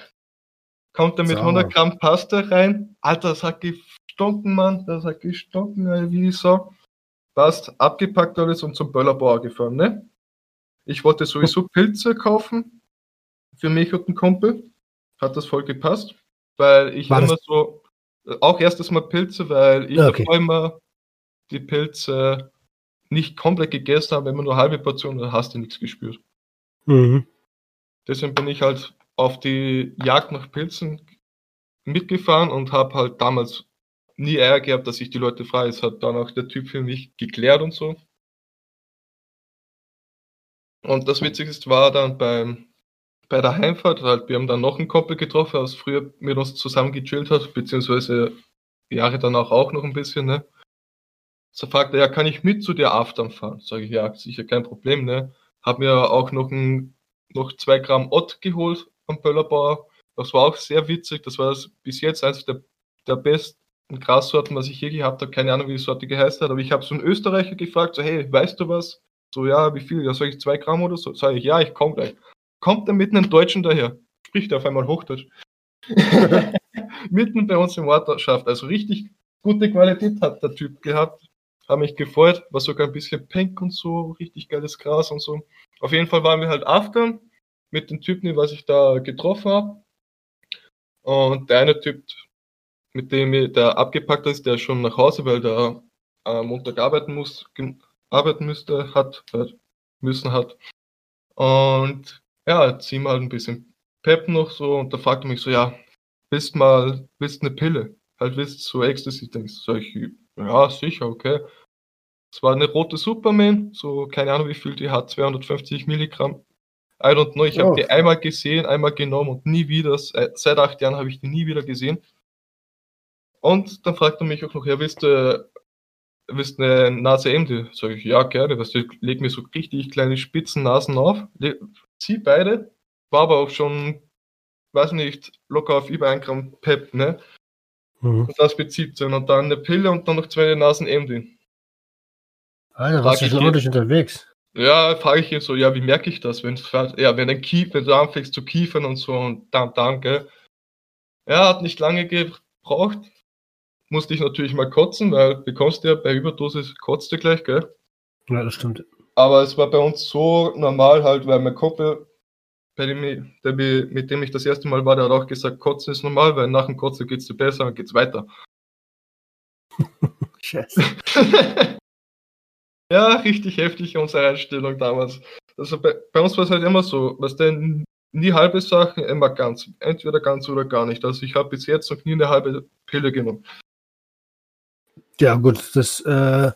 kommt er mit so. 100 Gramm Pasta rein. Alter, das hat gestunken, Mann. Das hat gestunken, wie so. Passt, abgepackt alles und zum Böllerbauer gefahren, ne? Ich wollte sowieso Pilze kaufen für mich und den Kumpel. Hat das voll gepasst, weil ich War immer so, auch erstes Mal Pilze, weil ich okay. immer die Pilze nicht komplett gegessen habe, immer nur halbe Portion, da hast du nichts gespürt. Mhm. Deswegen bin ich halt auf die Jagd nach Pilzen mitgefahren und habe halt damals nie Eier gehabt, dass ich die Leute frage. Es hat dann auch der Typ für mich geklärt und so. Und das Witzigste war dann beim, bei der Heimfahrt, halt, wir haben dann noch einen Koppel getroffen, aus früher mit uns zusammen gechillt hat, beziehungsweise Jahre danach auch noch ein bisschen, ne? So fragt er, ja, kann ich mit zu dir Aftern fahren? Sage ich, ja, sicher kein Problem, ne? Hab mir auch noch ein, noch zwei Gramm Ott geholt am Böllerbauer. Das war auch sehr witzig. Das war bis jetzt eines der, der besten Grassorten, was ich je gehabt habe. Keine Ahnung, wie die Sorte geheißen hat, aber ich habe so einen Österreicher gefragt, so, hey, weißt du was? So, ja, wie viel? Ja, soll ich zwei Gramm oder so? Sag ich, ja, ich komme gleich. Kommt er mitten einem Deutschen daher? Spricht er auf einmal Hochdeutsch. mitten bei uns im Ortschaft. Also richtig gute Qualität hat der Typ gehabt. Habe mich gefreut, war sogar ein bisschen pink und so, richtig geiles Gras und so. Auf jeden Fall waren wir halt aftern mit den Typen, was ich da getroffen habe. Und der eine Typ, mit dem der abgepackt ist, der schon nach Hause, weil der am Montag arbeiten muss, arbeiten müsste, hat, äh, müssen hat. Und ja, zieh mal ein bisschen Pep noch so und da fragte mich so, ja, willst mal, willst eine Pille? Halt willst so Ecstasy-Dings? Sag ich, ja, sicher, okay. Es war eine rote Superman, so keine Ahnung wie viel die hat, 250 Milligramm. I don't know, ich oh. habe die einmal gesehen, einmal genommen und nie wieder, seit acht Jahren habe ich die nie wieder gesehen. Und dann fragt er mich auch noch, ja, willst du, willst du eine Nase MD? Sag ich, ja, gerne, weißt du, leg mir so richtig kleine spitzen Nasen auf, zieh beide, war aber auch schon, weiß nicht, locker auf über ein Gramm Pep, ne? Mhm. Und das bezieht sich. Und dann eine Pille und dann noch zwei Nasen MD. Alter, was ist ordentlich unterwegs? Ja, frage ich ihn so, ja, wie merke ich das, wenn ja, wenn, ein Kief, wenn du anfängst zu kiefern und so und dann, danke. Ja, hat nicht lange gebraucht. Musste ich natürlich mal kotzen, weil bekommst du ja bei Überdosis kotzt du gleich, gell? Ja, das stimmt. Aber es war bei uns so normal halt, weil mein Kumpel, dem, der, mit dem ich das erste Mal war, der hat auch gesagt, Kotzen ist normal, weil nach dem Kotzen geht's dir besser und geht's weiter. Scheiße. Ja, richtig heftig unsere Einstellung damals. Also bei, bei uns war es halt immer so, was denn nie halbe Sachen, immer ganz. Entweder ganz oder gar nicht. Also ich habe bis jetzt noch nie eine halbe Pille genommen. Ja, gut, das, äh,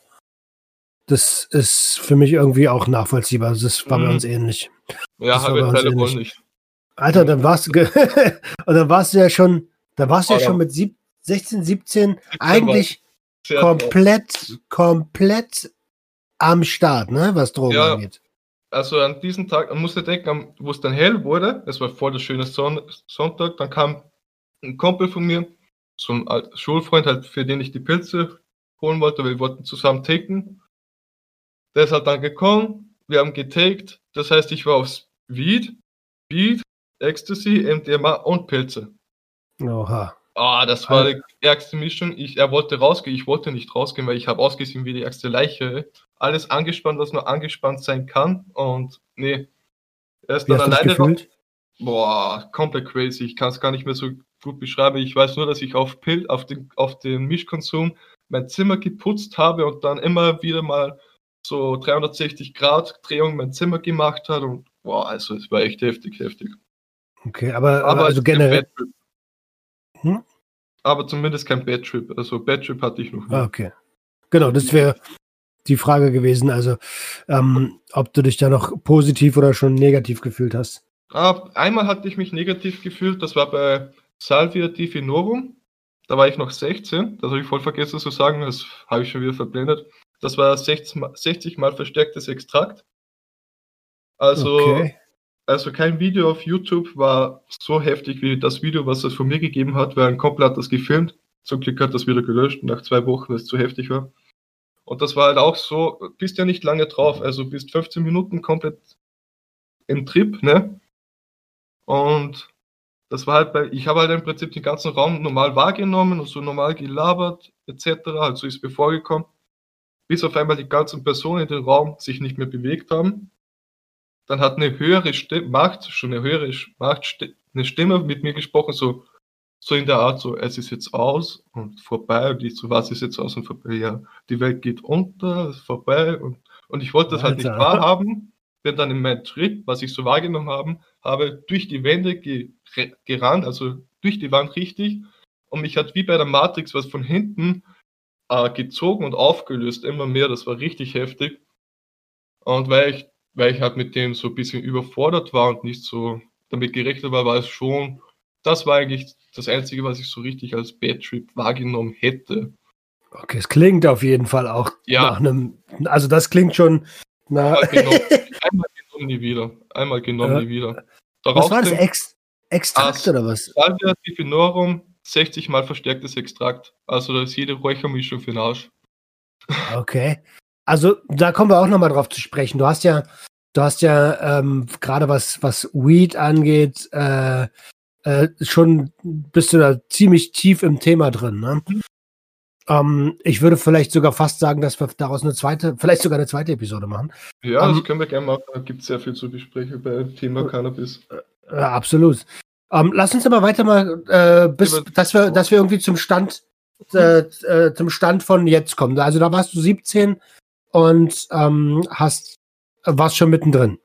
das ist für mich irgendwie auch nachvollziehbar. Das war mhm. bei uns ähnlich. Ja, habe ich leider wohl nicht. Alter, dann warst du und dann warst du ja schon, da warst du ja schon mit sieb, 16, 17 eigentlich komplett, komplett am Start, ne, was Drogen ja, angeht. Also an diesem Tag, man musste denken, wo es dann hell wurde, es war voll der schöne Son Sonntag, dann kam ein Kumpel von mir, so ein Schulfreund, halt, für den ich die Pilze holen wollte, weil wir wollten zusammen taken. Der ist halt dann gekommen, wir haben getaked, das heißt, ich war aufs Weed, Weed, Ecstasy, MDMA und Pilze. Oha. Ah, das war die ärgste Mischung. Ich, er wollte rausgehen, ich wollte nicht rausgehen, weil ich habe ausgesehen wie die ärgste Leiche. Alles angespannt, was nur angespannt sein kann. Und nee, er ist dann alleine raus. Boah, komplett crazy. Ich kann es gar nicht mehr so gut beschreiben. Ich weiß nur, dass ich auf Pill, auf den, auf den Mischkonsum mein Zimmer geputzt habe und dann immer wieder mal so 360 Grad Drehung mein Zimmer gemacht hat und boah, also es war echt heftig, heftig. Okay, aber, aber also generell. Hm? Aber zumindest kein Bad Trip. Also Bad Trip hatte ich noch nicht. Ah, okay. Genau, das wäre die Frage gewesen. Also, ähm, ob du dich da noch positiv oder schon negativ gefühlt hast. Ah, einmal hatte ich mich negativ gefühlt. Das war bei Salvia Divinorum. Da war ich noch 16. Das habe ich voll vergessen zu sagen. Das habe ich schon wieder verblendet. Das war 60 mal, 60 mal verstärktes Extrakt. Also okay. Also kein Video auf YouTube war so heftig wie das Video, was es von mir gegeben hat, weil ein Kumpel hat das gefilmt. Zum Glück hat das wieder gelöscht nach zwei Wochen, weil es zu heftig war. Und das war halt auch so, bist ja nicht lange drauf, also bist 15 Minuten komplett im Trip, ne? Und das war halt bei, ich habe halt im Prinzip den ganzen Raum normal wahrgenommen und so normal gelabert, etc. Also ist mir vorgekommen, bis auf einmal die ganzen Personen in den Raum sich nicht mehr bewegt haben dann hat eine höhere Stimme, Macht, schon eine höhere Macht, eine Stimme mit mir gesprochen, so, so in der Art, so, es ist jetzt aus und vorbei, und ich so, was ist jetzt aus und vorbei, ja, die Welt geht unter, ist vorbei, und, und ich wollte das Alter. halt nicht wahrhaben, bin dann in meinem Trip, was ich so wahrgenommen haben, habe durch die Wände ge gerannt, also durch die Wand richtig, und mich hat wie bei der Matrix was von hinten äh, gezogen und aufgelöst, immer mehr. Das war richtig heftig. Und weil ich, weil ich halt mit dem so ein bisschen überfordert war und nicht so damit gerechnet war, war es schon, das war eigentlich das Einzige, was ich so richtig als Bad Trip wahrgenommen hätte. Okay, es klingt auf jeden Fall auch ja. nach einem, also das klingt schon. Einmal genommen, einmal genommen nie wieder. Einmal genommen ja. nie wieder. Daraus was war das? Ex Extrakt oder was? Salvia Divinorum, 60 mal verstärktes Extrakt. Also da ist jede Räuchermischung für den Arsch. Okay. Also da kommen wir auch nochmal drauf zu sprechen. Du hast ja, du hast ja ähm, gerade was, was Weed angeht, äh, äh, schon bist du da ziemlich tief im Thema drin. Ne? Ähm, ich würde vielleicht sogar fast sagen, dass wir daraus eine zweite, vielleicht sogar eine zweite Episode machen. Ja, ähm, das können wir gerne machen. Da gibt es sehr viel zu besprechen beim Thema äh, Cannabis. Ja, absolut. Ähm, lass uns aber weiter mal, äh, bis, dass wir, dass wir irgendwie zum Stand, äh, äh, zum Stand von jetzt kommen. Also da warst du 17 und ähm, hast, warst schon mittendrin.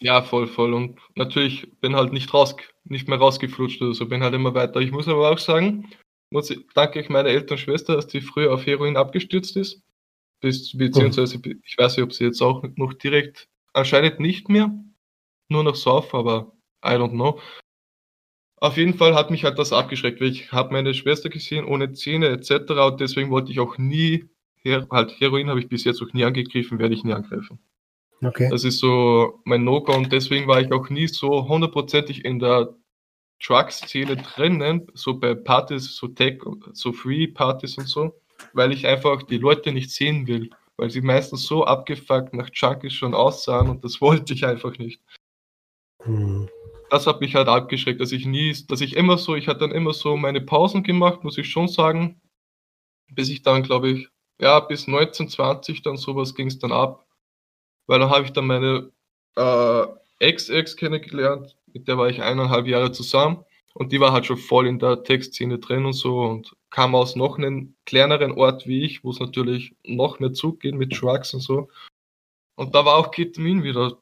Ja, voll, voll. Und natürlich bin halt nicht raus, nicht mehr rausgeflutscht oder so, bin halt immer weiter. Ich muss aber auch sagen, muss ich, danke ich meiner älteren Schwester, dass die früher auf Heroin abgestürzt ist. Beziehungsweise, ich weiß nicht, ob sie jetzt auch noch direkt, anscheinend nicht mehr, nur noch sauf, aber I don't know. Auf jeden Fall hat mich halt das abgeschreckt, weil ich habe meine Schwester gesehen ohne Zähne etc. und deswegen wollte ich auch nie, halt Heroin habe ich bis jetzt auch nie angegriffen, werde ich nie angreifen. Okay. Das ist so mein No-Go und deswegen war ich auch nie so hundertprozentig in der Truck-Szene drinnen, so bei Partys, so Tech, so Free-Partys und so, weil ich einfach die Leute nicht sehen will, weil sie meistens so abgefuckt nach Junkies schon aussahen und das wollte ich einfach nicht. Hm. Das hat mich halt abgeschreckt, dass ich nie, dass ich immer so, ich hatte dann immer so meine Pausen gemacht, muss ich schon sagen, bis ich dann, glaube ich, ja, bis 1920 dann sowas ging es dann ab, weil dann habe ich dann meine äh, Ex-Ex kennengelernt, mit der war ich eineinhalb Jahre zusammen und die war halt schon voll in der Textszene drin und so und kam aus noch einem kleineren Ort wie ich, wo es natürlich noch mehr Zug geht mit Trucks und so. Und da war auch Ketamin wieder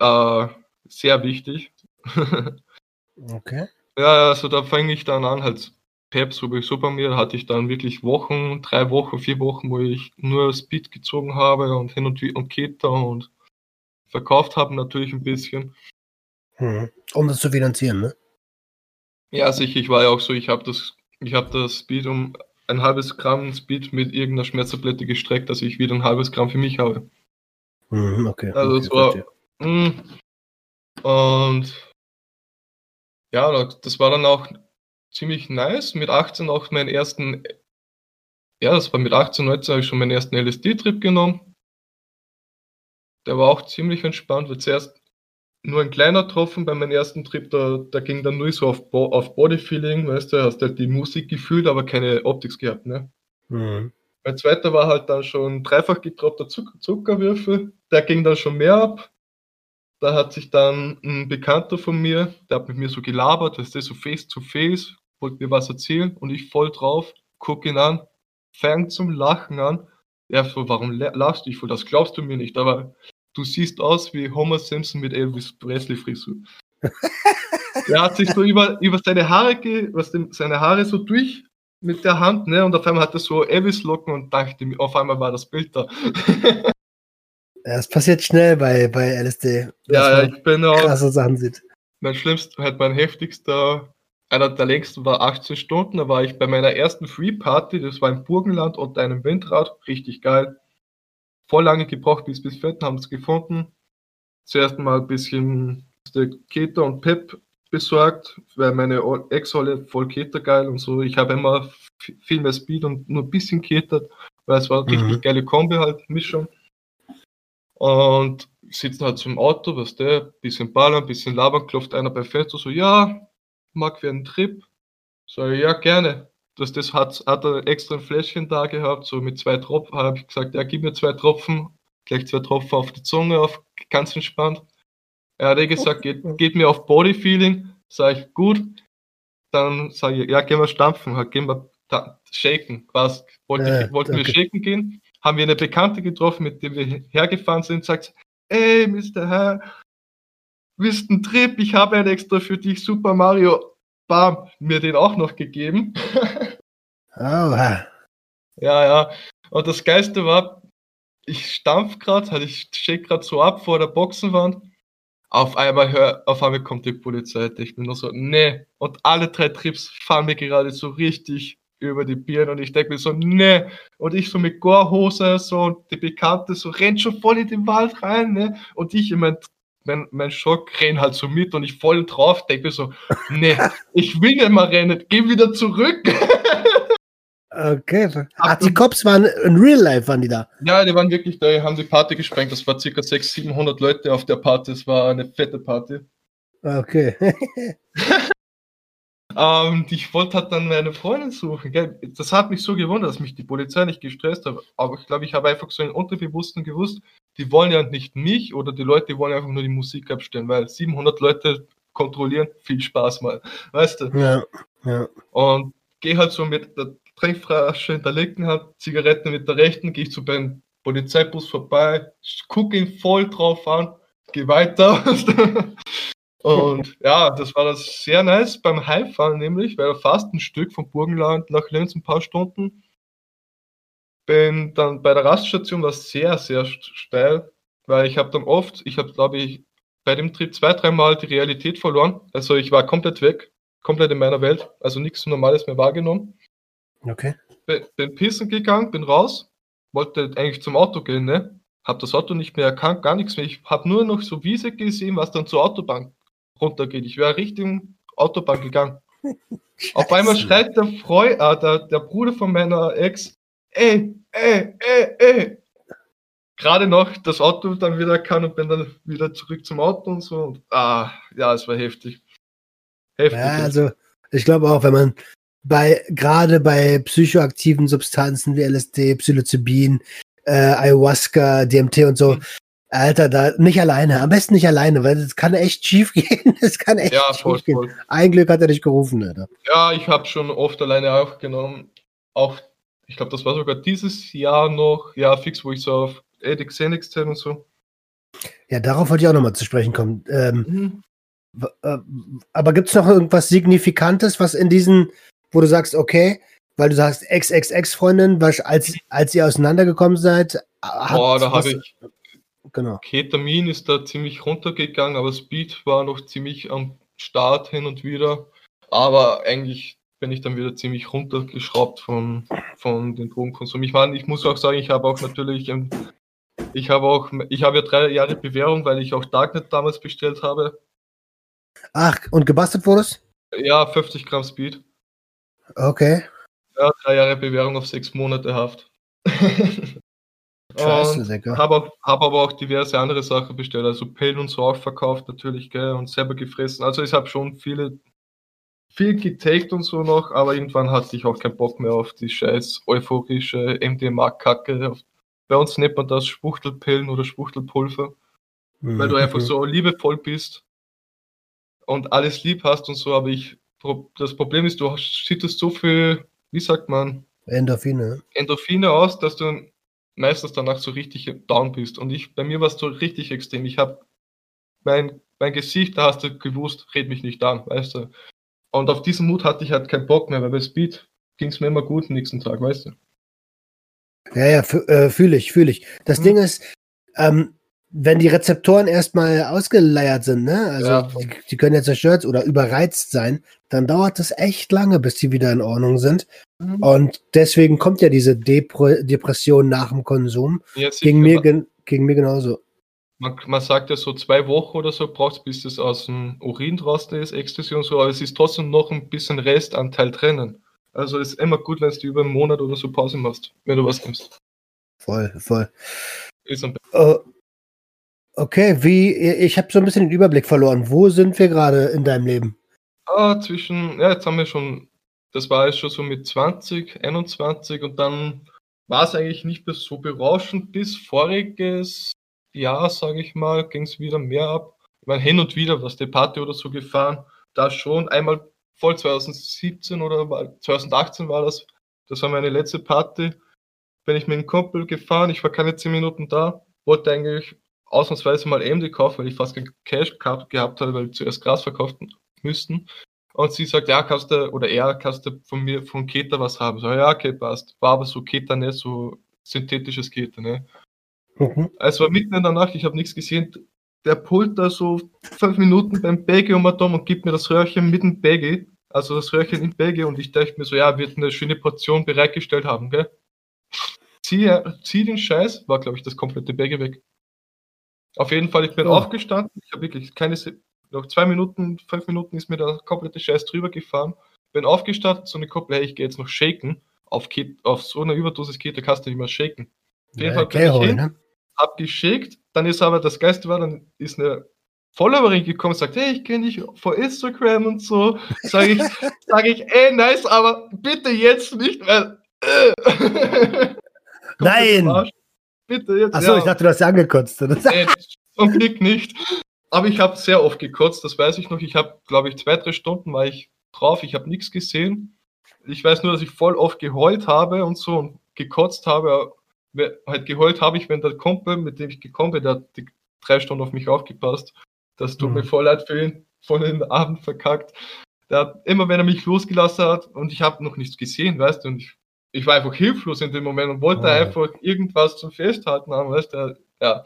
äh, sehr wichtig. okay. Ja, also da fange ich dann an, halt Pep sowieso bei mir, hatte ich dann wirklich Wochen, drei Wochen, vier Wochen, wo ich nur Speed gezogen habe und hin und, und Keter und verkauft habe natürlich ein bisschen. Hm. Um das zu finanzieren, ne? Ja, sicher. Ich war ja auch so, ich habe das, ich habe das Speed um ein halbes Gramm Speed mit irgendeiner Schmerztablette gestreckt, dass ich wieder ein halbes Gramm für mich habe. Mhm, okay. Also okay, war. Mh, hm. und ja, das war dann auch ziemlich nice. Mit 18 auch meinen ersten, ja, das war mit 18, 19 habe ich schon meinen ersten LSD-Trip genommen. Der war auch ziemlich entspannt, weil zuerst nur ein kleiner Tropfen bei meinem ersten Trip, da, da ging dann nur so auf, Bo auf Bodyfeeling, weißt du, hast halt die Musik gefühlt, aber keine Optik gehabt, ne? Mhm. Mein zweiter war halt dann schon dreifach getropfter Zucker Zuckerwürfel, der ging dann schon mehr ab. Da hat sich dann ein Bekannter von mir, der hat mit mir so gelabert, das ist so face to face, wollte mir was erzählen und ich voll drauf, guck ihn an, fängt zum Lachen an. Er so, warum lachst du? Ich voll, das glaubst du mir nicht, aber du siehst aus wie Homer Simpson mit Elvis Presley Frisur. er hat sich so über, über seine Haare, was dem, seine Haare so durch mit der Hand, ne, und auf einmal hat er so Elvis Locken und dachte auf einmal war das Bild da. ja, es passiert schnell bei, bei LSD. Ja, ja, ich bin auch. Krasse Sachen sieht. Mein schlimmster, halt mein heftigster, einer der längsten war 18 Stunden. Da war ich bei meiner ersten Free Party, das war im Burgenland unter einem Windrad, richtig geil voll lange gebraucht, bis bis Fetten haben es gefunden. Zuerst mal ein bisschen Keter und Pep besorgt, weil meine Ex-Rolle voll Keter geil und so. Ich habe immer viel mehr Speed und nur ein bisschen ketert, weil es war eine mhm. richtig geile Kombi halt, Mischung. Und sitzen halt zum Auto, was der, bisschen ballern, bisschen labern, klopft einer beim Fenster so, ja, mag wir einen Trip? Ich, ja, gerne dass das hat, hat er extra ein Fläschchen da gehabt, so mit zwei Tropfen, habe ich gesagt, ja, gib mir zwei Tropfen, gleich zwei Tropfen auf die Zunge, auf, ganz entspannt. Er hat eh gesagt, geht, geht mir auf Bodyfeeling, sage ich, gut. Dann sage ich, ja, gehen wir stampfen, halt, gehen wir da, shaken. Was, wollte ich, wollten wir shaken gehen? Haben wir eine Bekannte getroffen, mit der wir hergefahren sind, sagt, ey, Mr. Herr, willst einen Trip? Ich habe einen extra für dich, Super Mario bam, mir den auch noch gegeben. Oha. Ja, ja. Und das Geiste war, ich stampf gerade, halt ich stehe gerade so ab vor der Boxenwand. Auf einmal hör, auf einmal kommt die Polizei. Ich bin nur so, nee. Und alle drei Trips fahren mir gerade so richtig über die Birne und ich denke mir so, nee. Und ich so mit Gorhose so und die Bekannte so rennt schon voll in den Wald rein, ne? Und ich in mein, mein, mein Schock renn halt so mit und ich voll drauf, denke mir so, nee, ich will nicht mal rennen, geh wieder zurück. Okay. Ach, die Cops waren in Real Life, waren die da? Ja, die waren wirklich da, haben die Party gesprengt. Das war circa 600, 700 Leute auf der Party. Es war eine fette Party. Okay. ähm, ich wollte halt dann meine Freundin suchen. Gell? Das hat mich so gewundert, dass mich die Polizei nicht gestresst hat. Aber ich glaube, ich habe einfach so im Unterbewussten gewusst, die wollen ja nicht mich oder die Leute, die wollen einfach nur die Musik abstellen, weil 700 Leute kontrollieren, viel Spaß mal. Weißt du? Ja, ja. Und gehe halt so mit der Trinkflasche in der linken Hand, Zigaretten mit der rechten, gehe ich zu beim Polizeibus vorbei, gucke ihn voll drauf an, gehe weiter. und ja, das war das sehr nice beim Heimfahren nämlich, weil fast ein Stück vom Burgenland nach Linz ein paar Stunden. Bin dann bei der Raststation war sehr, sehr steil, weil ich habe dann oft, ich habe glaube ich bei dem Trip zwei, dreimal die Realität verloren. Also ich war komplett weg, komplett in meiner Welt, also nichts Normales mehr wahrgenommen. Okay. Bin, bin pissen gegangen, bin raus, wollte eigentlich zum Auto gehen, ne? Hab das Auto nicht mehr erkannt, gar nichts mehr. Ich hab nur noch so Wiese gesehen, was dann zur Autobahn runtergeht. Ich wäre Richtung Autobahn gegangen. Auf einmal schreit der Freund, äh, der, der Bruder von meiner Ex, ey, ey, ey, ey. Gerade noch das Auto dann wieder kann und bin dann wieder zurück zum Auto und so. Und, ah, ja, es war heftig. Heftig. Ja, also ich glaube auch, wenn man bei gerade bei psychoaktiven Substanzen wie LSD, Psilocybin, äh, Ayahuasca, DMT und so. Mhm. Alter, da nicht alleine, am besten nicht alleine, weil es kann echt schief gehen. Es kann echt ja, schief voll, gehen. Ein Glück hat er dich gerufen, Alter. Ja, ich habe schon oft alleine aufgenommen. Auch, ich glaube, das war sogar dieses Jahr noch, ja, fix, wo ich so auf Edix Xenix und so. Ja, darauf wollte ich auch nochmal zu sprechen kommen. Ähm, mhm. Äh, aber gibt es noch irgendwas Signifikantes, was in diesen wo du sagst, okay, weil du sagst, Ex-Ex-Ex-Freundin, als, als ihr auseinandergekommen seid, hat Boah, da habe ich. Genau. Ketamin ist da ziemlich runtergegangen, aber Speed war noch ziemlich am Start hin und wieder. Aber eigentlich bin ich dann wieder ziemlich runtergeschraubt von, von den Drogenkonsum. Ich meine, ich muss auch sagen, ich habe auch natürlich, ich habe auch, ich habe ja drei Jahre Bewährung, weil ich auch Darknet damals bestellt habe. Ach, und gebastelt wurdest? Ja, 50 Gramm Speed. Okay. Ja, drei Jahre Bewährung auf sechs Monate Haft. Scheiße, Habe hab aber auch diverse andere Sachen bestellt, also Pillen und so auch verkauft natürlich, gell, und selber gefressen. Also ich habe schon viele, viel getaked und so noch, aber irgendwann hatte ich auch keinen Bock mehr auf die scheiß euphorische MDMA-Kacke. Bei uns nennt man das Spuchtelpillen oder Spuchtelpulver, mhm. weil du einfach so liebevoll bist und alles lieb hast und so, aber ich das Problem ist, du schüttest so viel, wie sagt man? Endorphine. Endorphine aus, dass du meistens danach so richtig down bist. Und ich, bei mir war es so richtig extrem. Ich habe mein, mein Gesicht, da hast du gewusst, red mich nicht an, weißt du. Und auf diesen Mut hatte ich halt keinen Bock mehr, weil bei Speed ging es mir immer gut am nächsten Tag, weißt du. Ja, ja, äh, fühle ich, fühle ich. Das hm. Ding ist, ähm, wenn die Rezeptoren erstmal ausgeleiert sind, ne, also ja. die, die, können ja zerstört oder überreizt sein, dann dauert es echt lange, bis die wieder in Ordnung sind. Mhm. Und deswegen kommt ja diese Depre Depression nach dem Konsum. Ja, gegen, mir, gegen mir genauso. Man, man, sagt ja so zwei Wochen oder so braucht bis das aus dem Urin draußen ist, Ecstasy und so, aber es ist trotzdem noch ein bisschen Restanteil drinnen. Also ist immer gut, wenn du über einen Monat oder so Pause machst, wenn du was nimmst. Voll, voll. Ist am uh, Okay, wie, ich habe so ein bisschen den Überblick verloren. Wo sind wir gerade in deinem Leben? Ah, zwischen, ja, jetzt haben wir schon, das war jetzt schon so mit 20, 21 und dann war es eigentlich nicht mehr so berauschend. Bis voriges Jahr, sage ich mal, ging es wieder mehr ab. Ich meine, hin und wieder was die Party oder so gefahren. Da schon einmal voll 2017 oder 2018 war das. Das war meine letzte Party. Bin ich mit einem Kumpel gefahren. Ich war keine 10 Minuten da. Wollte eigentlich ausnahmsweise mal AMD kaufen, weil ich fast kein Cash gehabt habe, weil ich zuerst Gras verkaufen müssten. Und sie sagt, ja, kannst du, oder er, kannst du von mir, von Keter was haben? So, ja, okay, passt. War aber so Keter, ne, so synthetisches Keter, ne. Mhm. Es war mitten in der Nacht, ich habe nichts gesehen. Der pult da so fünf Minuten beim Bagel um und gibt mir das Röhrchen mit dem Bagel, also das Röhrchen im Bagel und ich dachte mir so, ja, wird eine schöne Portion bereitgestellt haben, gell. Zieh, zieh den Scheiß, war glaube ich das komplette Bagel weg. Auf jeden Fall, ich bin oh. aufgestanden, ich habe wirklich keine, noch zwei Minuten, fünf Minuten ist mir der komplette Scheiß drüber gefahren. Bin aufgestanden, so eine Koppel, hey, ich gehe jetzt noch shaken. Auf, Ket auf so einer Überdosis Kete kannst du nicht mehr shaken. Auf jeden ja, Fall bin ich hin, ne? hab geschickt, dann ist aber das Geiste war, dann ist eine Followerin gekommen sagt, hey, ich kenne dich vor Instagram und so. Sag ich, sag ich, ey, nice, aber bitte jetzt nicht, weil. Äh. Nein! Bitte jetzt. Achso, ja. ich dachte, du hast ja angekotzt. Oder? Nee, zum Glück nicht. Aber ich habe sehr oft gekotzt, das weiß ich noch. Ich habe, glaube ich, zwei, drei Stunden war ich drauf, ich habe nichts gesehen. Ich weiß nur, dass ich voll oft geheult habe und so und gekotzt habe. Halt geheult habe ich, wenn der Kumpel, mit dem ich gekommen bin, der hat die drei Stunden auf mich aufgepasst. Das tut mhm. mir voll leid für ihn, voll den Abend verkackt. Der hat immer, wenn er mich losgelassen hat und ich habe noch nichts gesehen, weißt du, und ich, ich war einfach hilflos in dem Moment und wollte oh. einfach irgendwas zum Festhalten haben, weißt du, ja.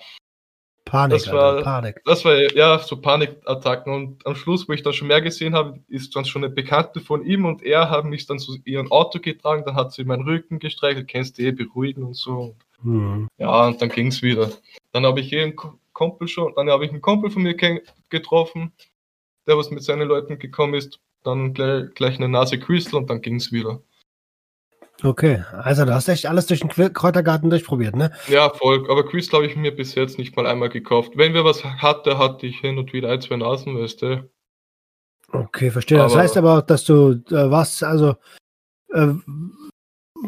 Panik, das war, Alter, Panik. Das war ja so Panikattacken. Und am Schluss, wo ich dann schon mehr gesehen habe, ist dann schon eine Bekannte von ihm und er haben mich dann zu ihrem Auto getragen. Dann hat sie meinen Rücken gestreichelt, kennst du eh, beruhigen und so. Mhm. Ja, und dann ging es wieder. Dann habe ich eh einen Kumpel schon, dann habe ich einen Kumpel von mir getroffen, der was mit seinen Leuten gekommen ist. Dann gleich, gleich eine Nase Crystal und dann ging es wieder. Okay, also du hast echt alles durch den Kräutergarten durchprobiert, ne? Ja, voll. Aber Crystal habe ich mir bis jetzt nicht mal einmal gekauft. Wenn wir was hatte, hatte ich hin und wieder ein, zwei Nasen, weißt du. Okay, verstehe. Aber das heißt aber auch, dass du äh, was, also, äh,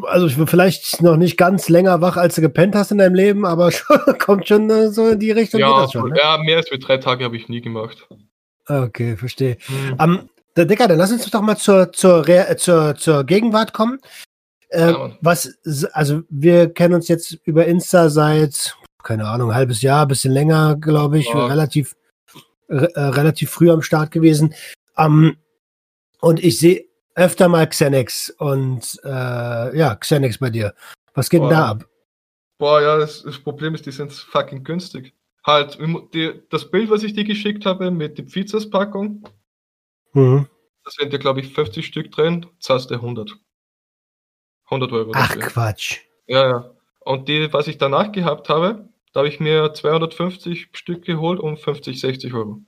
also ich bin vielleicht noch nicht ganz länger wach, als du gepennt hast in deinem Leben, aber schon, kommt schon äh, so in die Richtung. Ja, schon, ne? ja mehr als für drei Tage habe ich nie gemacht. Okay, verstehe. Mhm. Um, der Dicker, dann lass uns doch mal zur, zur, zur, zur Gegenwart kommen. Äh, was, also wir kennen uns jetzt über Insta seit, keine Ahnung, halbes Jahr, bisschen länger, glaube ich, ja. relativ, re äh, relativ früh am Start gewesen. Um, und ich sehe öfter mal Xenex und äh, ja, Xenex bei dir. Was geht Boah. denn da ab? Boah, ja, das, das, Problem ist, die sind fucking günstig. Halt, die, das Bild, was ich dir geschickt habe mit der Pizzas-Packung, mhm. da sind ja, glaube ich, 50 Stück drin, zahlst du 100. 100 Euro. Ach dafür. Quatsch. Ja, ja. Und die, was ich danach gehabt habe, da habe ich mir 250 Stück geholt um 50, 60 Euro.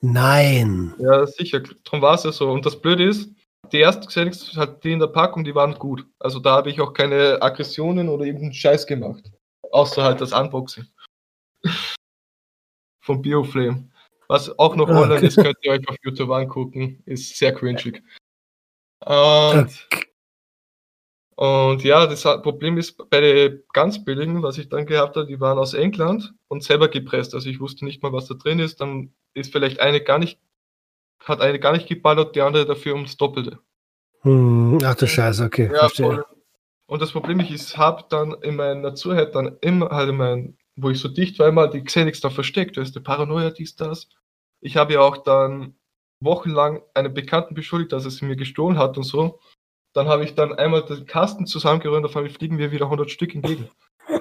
Nein. Ja, sicher. Darum war es ja so. Und das Blöde ist, die ersten Xenix, halt die in der Packung, die waren gut. Also da habe ich auch keine Aggressionen oder irgendeinen Scheiß gemacht. Außer halt das Unboxing. Von Bioflame. Was auch noch online okay. ist, könnt ihr euch auf YouTube angucken. Ist sehr cringig. Und okay. Und ja, das Problem ist bei den ganz billigen, was ich dann gehabt habe, die waren aus England und selber gepresst. Also ich wusste nicht mal, was da drin ist. Dann ist vielleicht eine gar nicht, hat eine gar nicht geballert, die andere dafür ums Doppelte. Hm, ach du Scheiße, okay. Ja, verstehe. Und das Problem ist, ich habe dann in meiner Zuhalt dann immer halt in mein, wo ich so dicht war, immer die Xenix da versteckt, weißt du, Paranoia, dies, das. Ich habe ja auch dann wochenlang einen Bekannten beschuldigt, dass er sie mir gestohlen hat und so. Dann habe ich dann einmal den Kasten zusammengerührt, auf einmal fliegen mir wieder 100 Stück entgegen.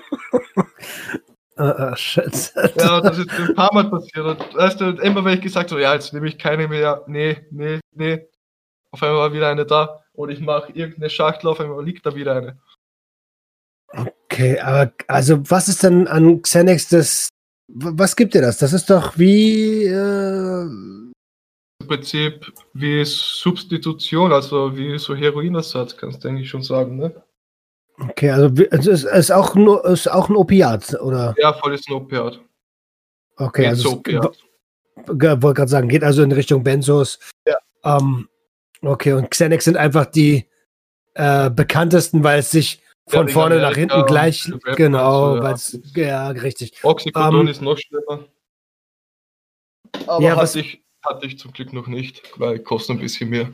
Ah, ah, Scheiße. Ja, das ist ein paar Mal passiert. Und, weißt du, immer wenn ich gesagt habe, ja, jetzt nehme ich keine mehr, nee, nee, nee. Auf einmal war wieder eine da. Und ich mache irgendeine Schachtel, auf einmal liegt da wieder eine. Okay, aber also was ist denn an Xenex das? Was gibt dir das? Das ist doch wie äh, Prinzip wie Substitution, also wie so Heroinersatz, kannst du eigentlich schon sagen, ne? Okay, also es ist, ist, auch nur, ist auch ein Opiat, oder? Ja, voll ist ein Opiat. Okay, also. Opiat. wollte gerade sagen, geht also in Richtung Benzos. Ja. Ähm, okay, und Xenex sind einfach die äh, bekanntesten, weil es sich von ja, vorne nach hinten gleich. Genau, so, weil es. Ja. richtig. Oxycodon ähm, ist noch schlimmer. Aber ja, was ich hatte ich zum Glück noch nicht, weil kostet ein bisschen mehr.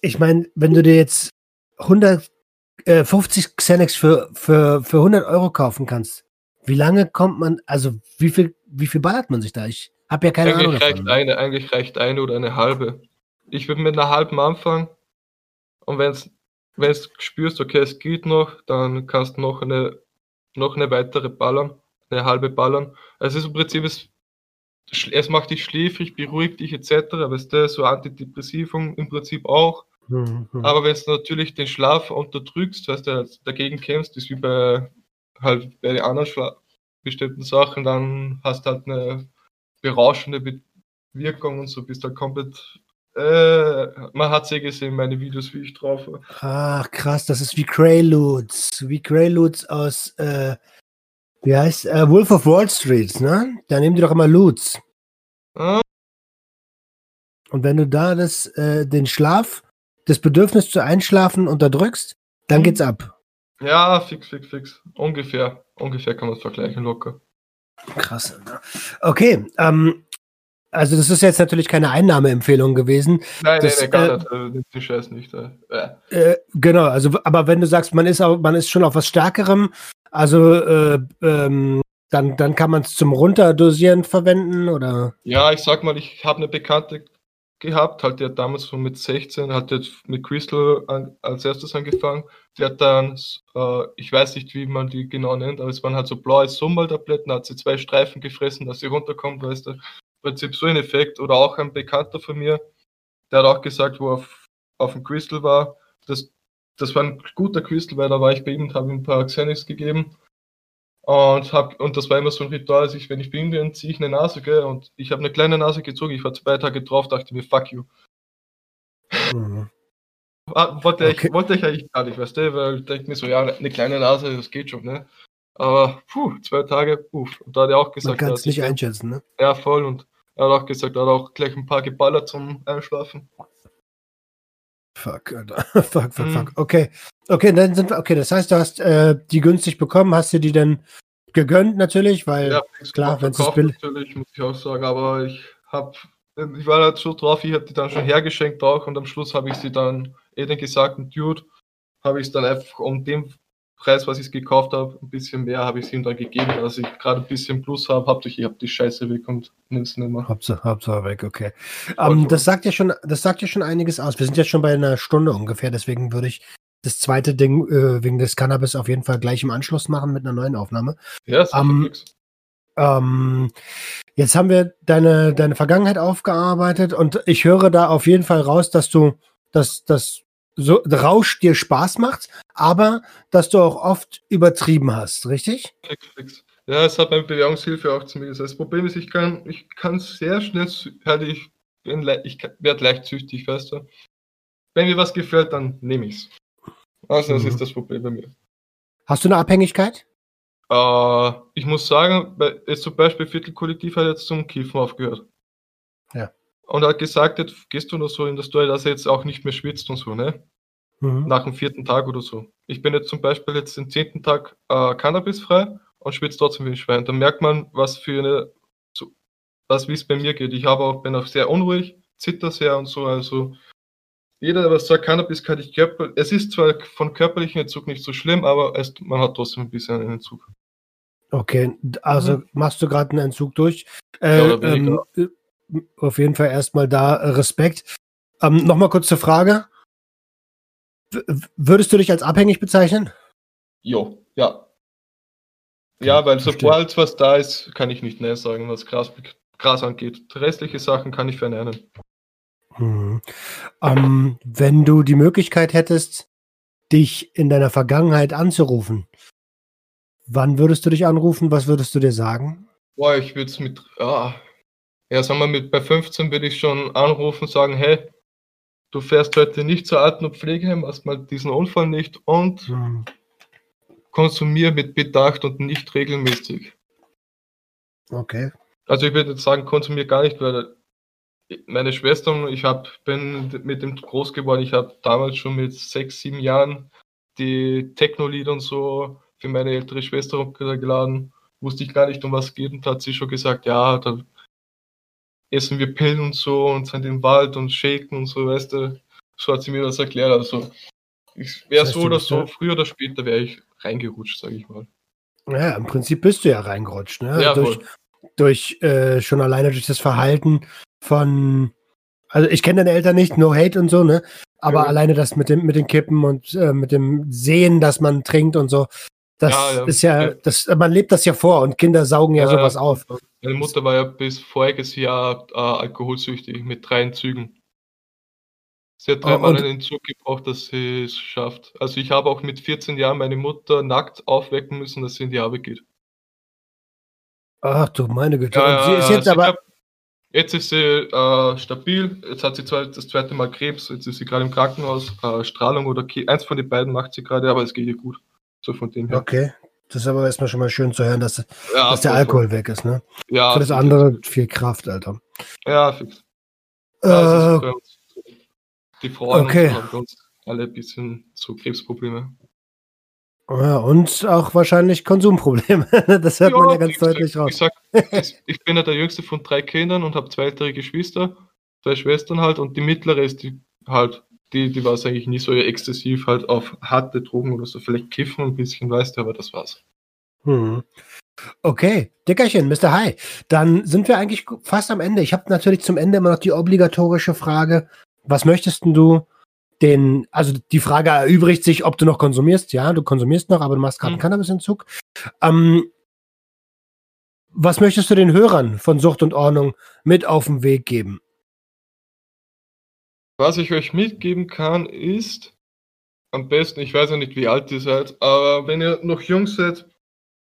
Ich meine, wenn du dir jetzt 100, äh, 50 Xenex für, für, für 100 Euro kaufen kannst, wie lange kommt man, also wie viel, wie viel ballert man sich da? Ich Hab ja keine eigentlich Ahnung. Reicht davon. eine, eigentlich reicht eine oder eine halbe. Ich würde mit einer halben anfangen und wenn es wenn du spürst, okay, es geht noch, dann kannst du noch eine, noch eine weitere ballern, eine halbe ballern. Also es ist im Prinzip, es, es macht dich schläfrig, beruhigt dich etc. Weißt du, so Antidepressivum im Prinzip auch. Mhm. Aber wenn du natürlich den Schlaf unterdrückst, weißt du, dagegen kämpfst, ist wie bei halt bei den anderen Schla bestimmten Sachen, dann hast du halt eine berauschende Wirkung und so bist halt komplett äh, man hat sie gesehen, meine Videos, wie ich drauf war. Ach, krass, das ist wie Quaaludes. Wie Quaaludes aus, äh, wie heißt, äh, Wolf of Wall Street, ne? Da nehmen die doch immer Loots. Ah. Und wenn du da das, äh, den Schlaf, das Bedürfnis zu einschlafen unterdrückst, dann mhm. geht's ab. Ja, fix, fix, fix. Ungefähr. Ungefähr kann man es vergleichen, locker. Krass. Okay, ähm, also das ist jetzt natürlich keine Einnahmeempfehlung gewesen. Nein, das, nein, nein, gar äh, nicht. Den Scheiß nicht. Äh. Äh, genau, also aber wenn du sagst, man ist auch, man ist schon auf was Stärkerem, also äh, ähm, dann, dann kann man es zum Runterdosieren verwenden, oder? Ja, ich sag mal, ich habe eine Bekannte gehabt, halt, die hat damals so mit 16, hat jetzt mit Crystal an, als erstes angefangen. Die hat dann, äh, ich weiß nicht, wie man die genau nennt, aber es waren halt so blaue Summaltabletten, hat sie zwei Streifen gefressen, dass sie runterkommt, weißt du. Prinzip so ein Effekt. Oder auch ein Bekannter von mir, der hat auch gesagt, wo er auf, auf dem Crystal war, das, das war ein guter Crystal, weil da war ich bei ihm und habe ihm ein paar Xenix gegeben. Und, hab, und das war immer so ein Ritual, als ich, wenn ich bei ihm bin, ziehe ich eine Nase, gell, und ich habe eine kleine Nase gezogen, ich war zwei Tage drauf, dachte mir, fuck you. Mhm. Ah, wollte, okay. ich, wollte ich eigentlich gar nicht, weißt du, weil ich denke mir so, ja, eine kleine Nase, das geht schon, ne? Aber, puh, zwei Tage, puh. Und da hat er auch gesagt, Man kann es nicht einschätzen, ne? Ja, voll. Und er hat auch gesagt, er hat auch gleich ein paar geballert zum Einschlafen. Fuck, fuck, fuck, mhm. fuck. Okay. Okay, dann sind wir, okay, das heißt, du hast äh, die günstig bekommen, hast du die dann gegönnt natürlich, weil ja, klar, wenn es billig natürlich, muss ich auch sagen, aber ich hab, ich war halt so drauf, ich hatte die dann schon hergeschenkt auch und am Schluss habe ich sie dann eh den gesagten Dude, habe ich es dann einfach um den Preis, was ich gekauft habe, ein bisschen mehr habe ich es ihm dann gegeben, dass ich gerade ein bisschen Plus habe. Hauptsächlich, ich habe die Scheiße weg und nimm's nicht mehr. Hauptsache, Hauptsache weg, okay. Um, ähm, das sagt ja schon, das sagt ja schon einiges aus. Wir sind jetzt schon bei einer Stunde ungefähr, deswegen würde ich das zweite Ding äh, wegen des Cannabis auf jeden Fall gleich im Anschluss machen mit einer neuen Aufnahme. Ja, ist um, ähm, jetzt haben wir deine, deine Vergangenheit aufgearbeitet und ich höre da auf jeden Fall raus, dass du, dass, dass so Rausch dir Spaß macht, aber dass du auch oft übertrieben hast, richtig? Ja, es hat meine Bewährungshilfe auch zu mir gesagt. Das Problem ist, ich kann, ich kann sehr schnell, halt ich, bin, ich werde leicht süchtig, weißt du. Wenn mir was gefällt, dann nehme ich's. Also, das mhm. ist das Problem bei mir. Hast du eine Abhängigkeit? Äh, ich muss sagen, jetzt zum Beispiel Viertelkollektiv hat jetzt zum Kiffen aufgehört. Ja und hat gesagt, jetzt gehst du noch so in der Story, dass er jetzt auch nicht mehr schwitzt und so, ne? Mhm. Nach dem vierten Tag oder so. Ich bin jetzt zum Beispiel jetzt den zehnten Tag äh, cannabisfrei und schwitze trotzdem wie ein Schwein. Da merkt man, was für eine, so, was wie es bei mir geht. Ich habe auch, bin auch sehr unruhig, zitter sehr und so. Also jeder, was sagt, Cannabis kann ich körper. Es ist zwar von körperlichen Entzug nicht so schlimm, aber es, man hat trotzdem ein bisschen einen Entzug. Okay, also mhm. machst du gerade einen Entzug durch. Äh, ja, ähm, auf jeden Fall erstmal da äh, Respekt. Ähm, Nochmal kurz zur Frage. W würdest du dich als abhängig bezeichnen? Jo, ja. Ja, weil sobald was da ist, kann ich nicht mehr sagen, was Gras, Gras angeht. Restliche Sachen kann ich verneinen. Hm. Ähm, wenn du die Möglichkeit hättest, dich in deiner Vergangenheit anzurufen, wann würdest du dich anrufen? Was würdest du dir sagen? Boah, ich würde es mit, ah, ja, sagen wir mit bei 15 würde ich schon anrufen und sagen, hey, du fährst heute nicht zur Alten- und Pflegeheim, hast mal diesen Unfall nicht und mhm. konsumier mit Bedacht und nicht regelmäßig. Okay. Also ich würde jetzt sagen, konsumier gar nicht, weil meine Schwester und ich hab, bin mit dem groß geworden. Ich habe damals schon mit sechs, sieben Jahren die Techno-Lieder und so für meine ältere Schwester hochgeladen. Wusste ich gar nicht, um was es geht und hat sie schon gesagt, ja, da essen wir Pillen und so und sind im Wald und shaken und so, weißt du. So hat sie mir das erklärt. Also, ich wäre das heißt, so oder so, ja früher oder später wäre ich reingerutscht, sage ich mal. Ja, im Prinzip bist du ja reingerutscht, ne? Ja, durch, durch äh, schon alleine durch das Verhalten von, also ich kenne deine Eltern nicht, no hate und so, ne? Aber ja. alleine das mit dem mit den Kippen und äh, mit dem Sehen, dass man trinkt und so, das ja, ist ja, das, man lebt das ja vor und Kinder saugen ja, sowas auf. Meine Mutter war ja bis voriges Jahr äh, alkoholsüchtig mit drei Zügen. Sie hat dreimal oh, einen Zug gebraucht, dass sie es schafft. Also ich habe auch mit 14 Jahren meine Mutter nackt aufwecken müssen, dass sie in die Arbeit geht. Ach du meine Güte. Ja, sie ist jetzt aber. Hab, jetzt ist sie äh, stabil. Jetzt hat sie zwar das zweite Mal Krebs. Jetzt ist sie gerade im Krankenhaus. Äh, Strahlung oder Ke eins von den beiden macht sie gerade, aber es geht ihr gut. So von dem her. Okay. Das ist aber erstmal schon mal schön zu hören, dass, ja, dass der Alkohol weg ist, ne? Ja. Für das andere viel Kraft, Alter. Ja, fix. Äh, ja, die Frauen okay. haben uns alle ein bisschen so Krebsprobleme. Ja, und auch wahrscheinlich Konsumprobleme. Das hört ja, man ja ganz deutlich sag, raus. Ich, sag, ich bin ja der jüngste von drei Kindern und habe zwei ältere Geschwister, zwei Schwestern halt und die mittlere ist die halt, die, die war es eigentlich nie so exzessiv halt auf harte Drogen oder so, vielleicht kiffen ein bisschen, weißt du, aber das war's. Hm. Okay, Dickerchen, Mr. High. Dann sind wir eigentlich fast am Ende. Ich habe natürlich zum Ende immer noch die obligatorische Frage, was möchtest du den, also die Frage erübrigt sich, ob du noch konsumierst. Ja, du konsumierst noch, aber du machst gerade einen mhm. Cannabisentzug. Ähm, was möchtest du den Hörern von Sucht und Ordnung mit auf den Weg geben? Was ich euch mitgeben kann, ist am besten, ich weiß ja nicht, wie alt ihr seid, aber wenn ihr noch jung seid,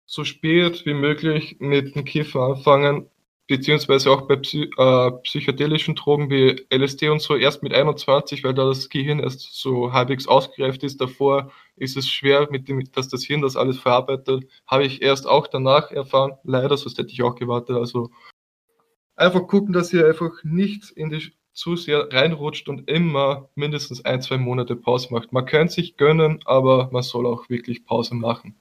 so spät wie möglich mit dem Kiffer anfangen, beziehungsweise auch bei Psy äh, psychedelischen Drogen wie LSD und so erst mit 21, weil da das Gehirn erst so halbwegs ausgereift ist. Davor ist es schwer, mit dem, dass das Hirn das alles verarbeitet. Habe ich erst auch danach erfahren. Leider, sonst hätte ich auch gewartet. Also einfach gucken, dass ihr einfach nicht in die zu sehr reinrutscht und immer mindestens ein, zwei Monate Pause macht. Man kann sich gönnen, aber man soll auch wirklich Pause machen.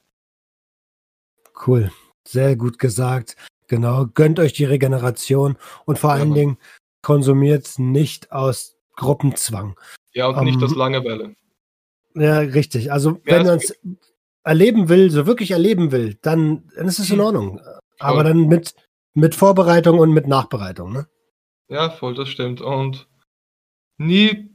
Cool. Sehr gut gesagt. Genau, gönnt euch die Regeneration und vor ja, allen Dingen konsumiert nicht aus Gruppenzwang. Ja, und um, nicht aus ähm, Langeweile. Ja, richtig. Also, ja, wenn man es erleben will, so wirklich erleben will, dann, dann ist es in hm. Ordnung. Aber dann mit, mit Vorbereitung und mit Nachbereitung, ne? Ja, voll, das stimmt. Und nie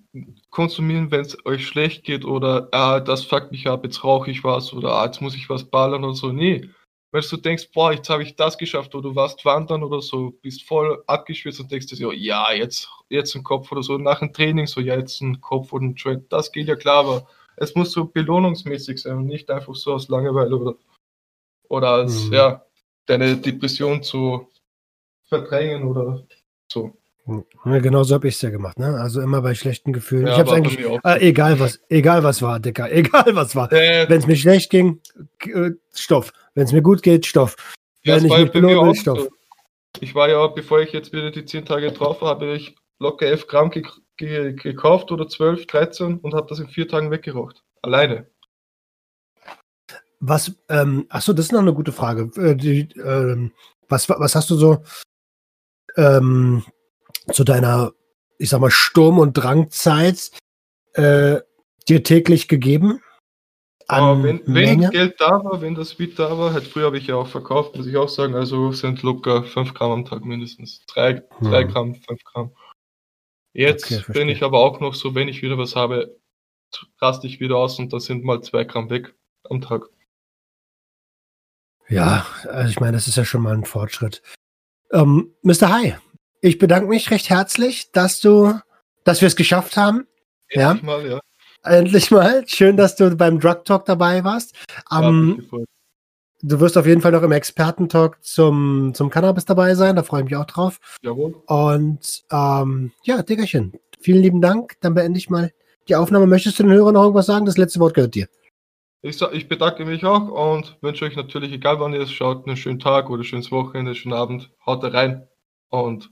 konsumieren, wenn es euch schlecht geht oder ah, das fuckt mich ab, jetzt rauche ich was oder ah, jetzt muss ich was ballern oder so. Nee, weil du denkst, boah, jetzt habe ich das geschafft oder du warst wandern oder so, bist voll abgeschwitzt und denkst dir so, ja, jetzt, jetzt ein Kopf oder so, nach dem Training so, ja, jetzt ein Kopf oder ein Joint, das geht ja klar, aber es muss so belohnungsmäßig sein und nicht einfach so aus Langeweile oder, oder als, mhm. ja, deine Depression zu verdrängen oder so. Ja, genau so habe ich es ja gemacht, ne? Also immer bei schlechten Gefühlen. Ja, ich habe eigentlich, äh, egal was, egal was war, Dicker, egal was war. Äh, Wenn es mir schlecht ging, äh, Stoff. Wenn es mir gut geht, Stoff. Ja, Wenn ich mich belohne, Stoff. So. Ich war ja, bevor ich jetzt wieder die 10 Tage drauf war, habe ich locker 11 Gramm ge ge gekauft oder 12, 13 und habe das in vier Tagen weggeraucht. Alleine. Was, ähm, achso, das ist noch eine gute Frage. Äh, die, ähm, was, was hast du so ähm, zu deiner, ich sag mal, Sturm- und Drangzeit äh, dir täglich gegeben? Aber wenn, wenn Geld da war, wenn das Weed da war, halt früher habe ich ja auch verkauft, muss ich auch sagen, also sind locker 5 Gramm am Tag mindestens. 3, hm. Gramm, 5 Gramm. Jetzt okay, bin ich aber auch noch so, wenn ich wieder was habe, raste ich wieder aus und da sind mal 2 Gramm weg am Tag. Ja, also ich meine, das ist ja schon mal ein Fortschritt. Ähm, Mr. High, ich bedanke mich recht herzlich, dass du, dass wir es geschafft haben. Endlich ja. mal, ja. Endlich mal. Schön, dass du beim Drug Talk dabei warst. Um, du wirst auf jeden Fall noch im Expertentalk zum, zum Cannabis dabei sein. Da freue ich mich auch drauf. Jawohl. Und ähm, ja, Diggerchen, vielen lieben Dank. Dann beende ich mal die Aufnahme. Möchtest du den Hörern noch irgendwas sagen? Das letzte Wort gehört dir. Ich, ich bedanke mich auch und wünsche euch natürlich, egal wann ihr es schaut, einen schönen Tag oder ein schönes Wochenende, einen schönen Abend. Haut rein und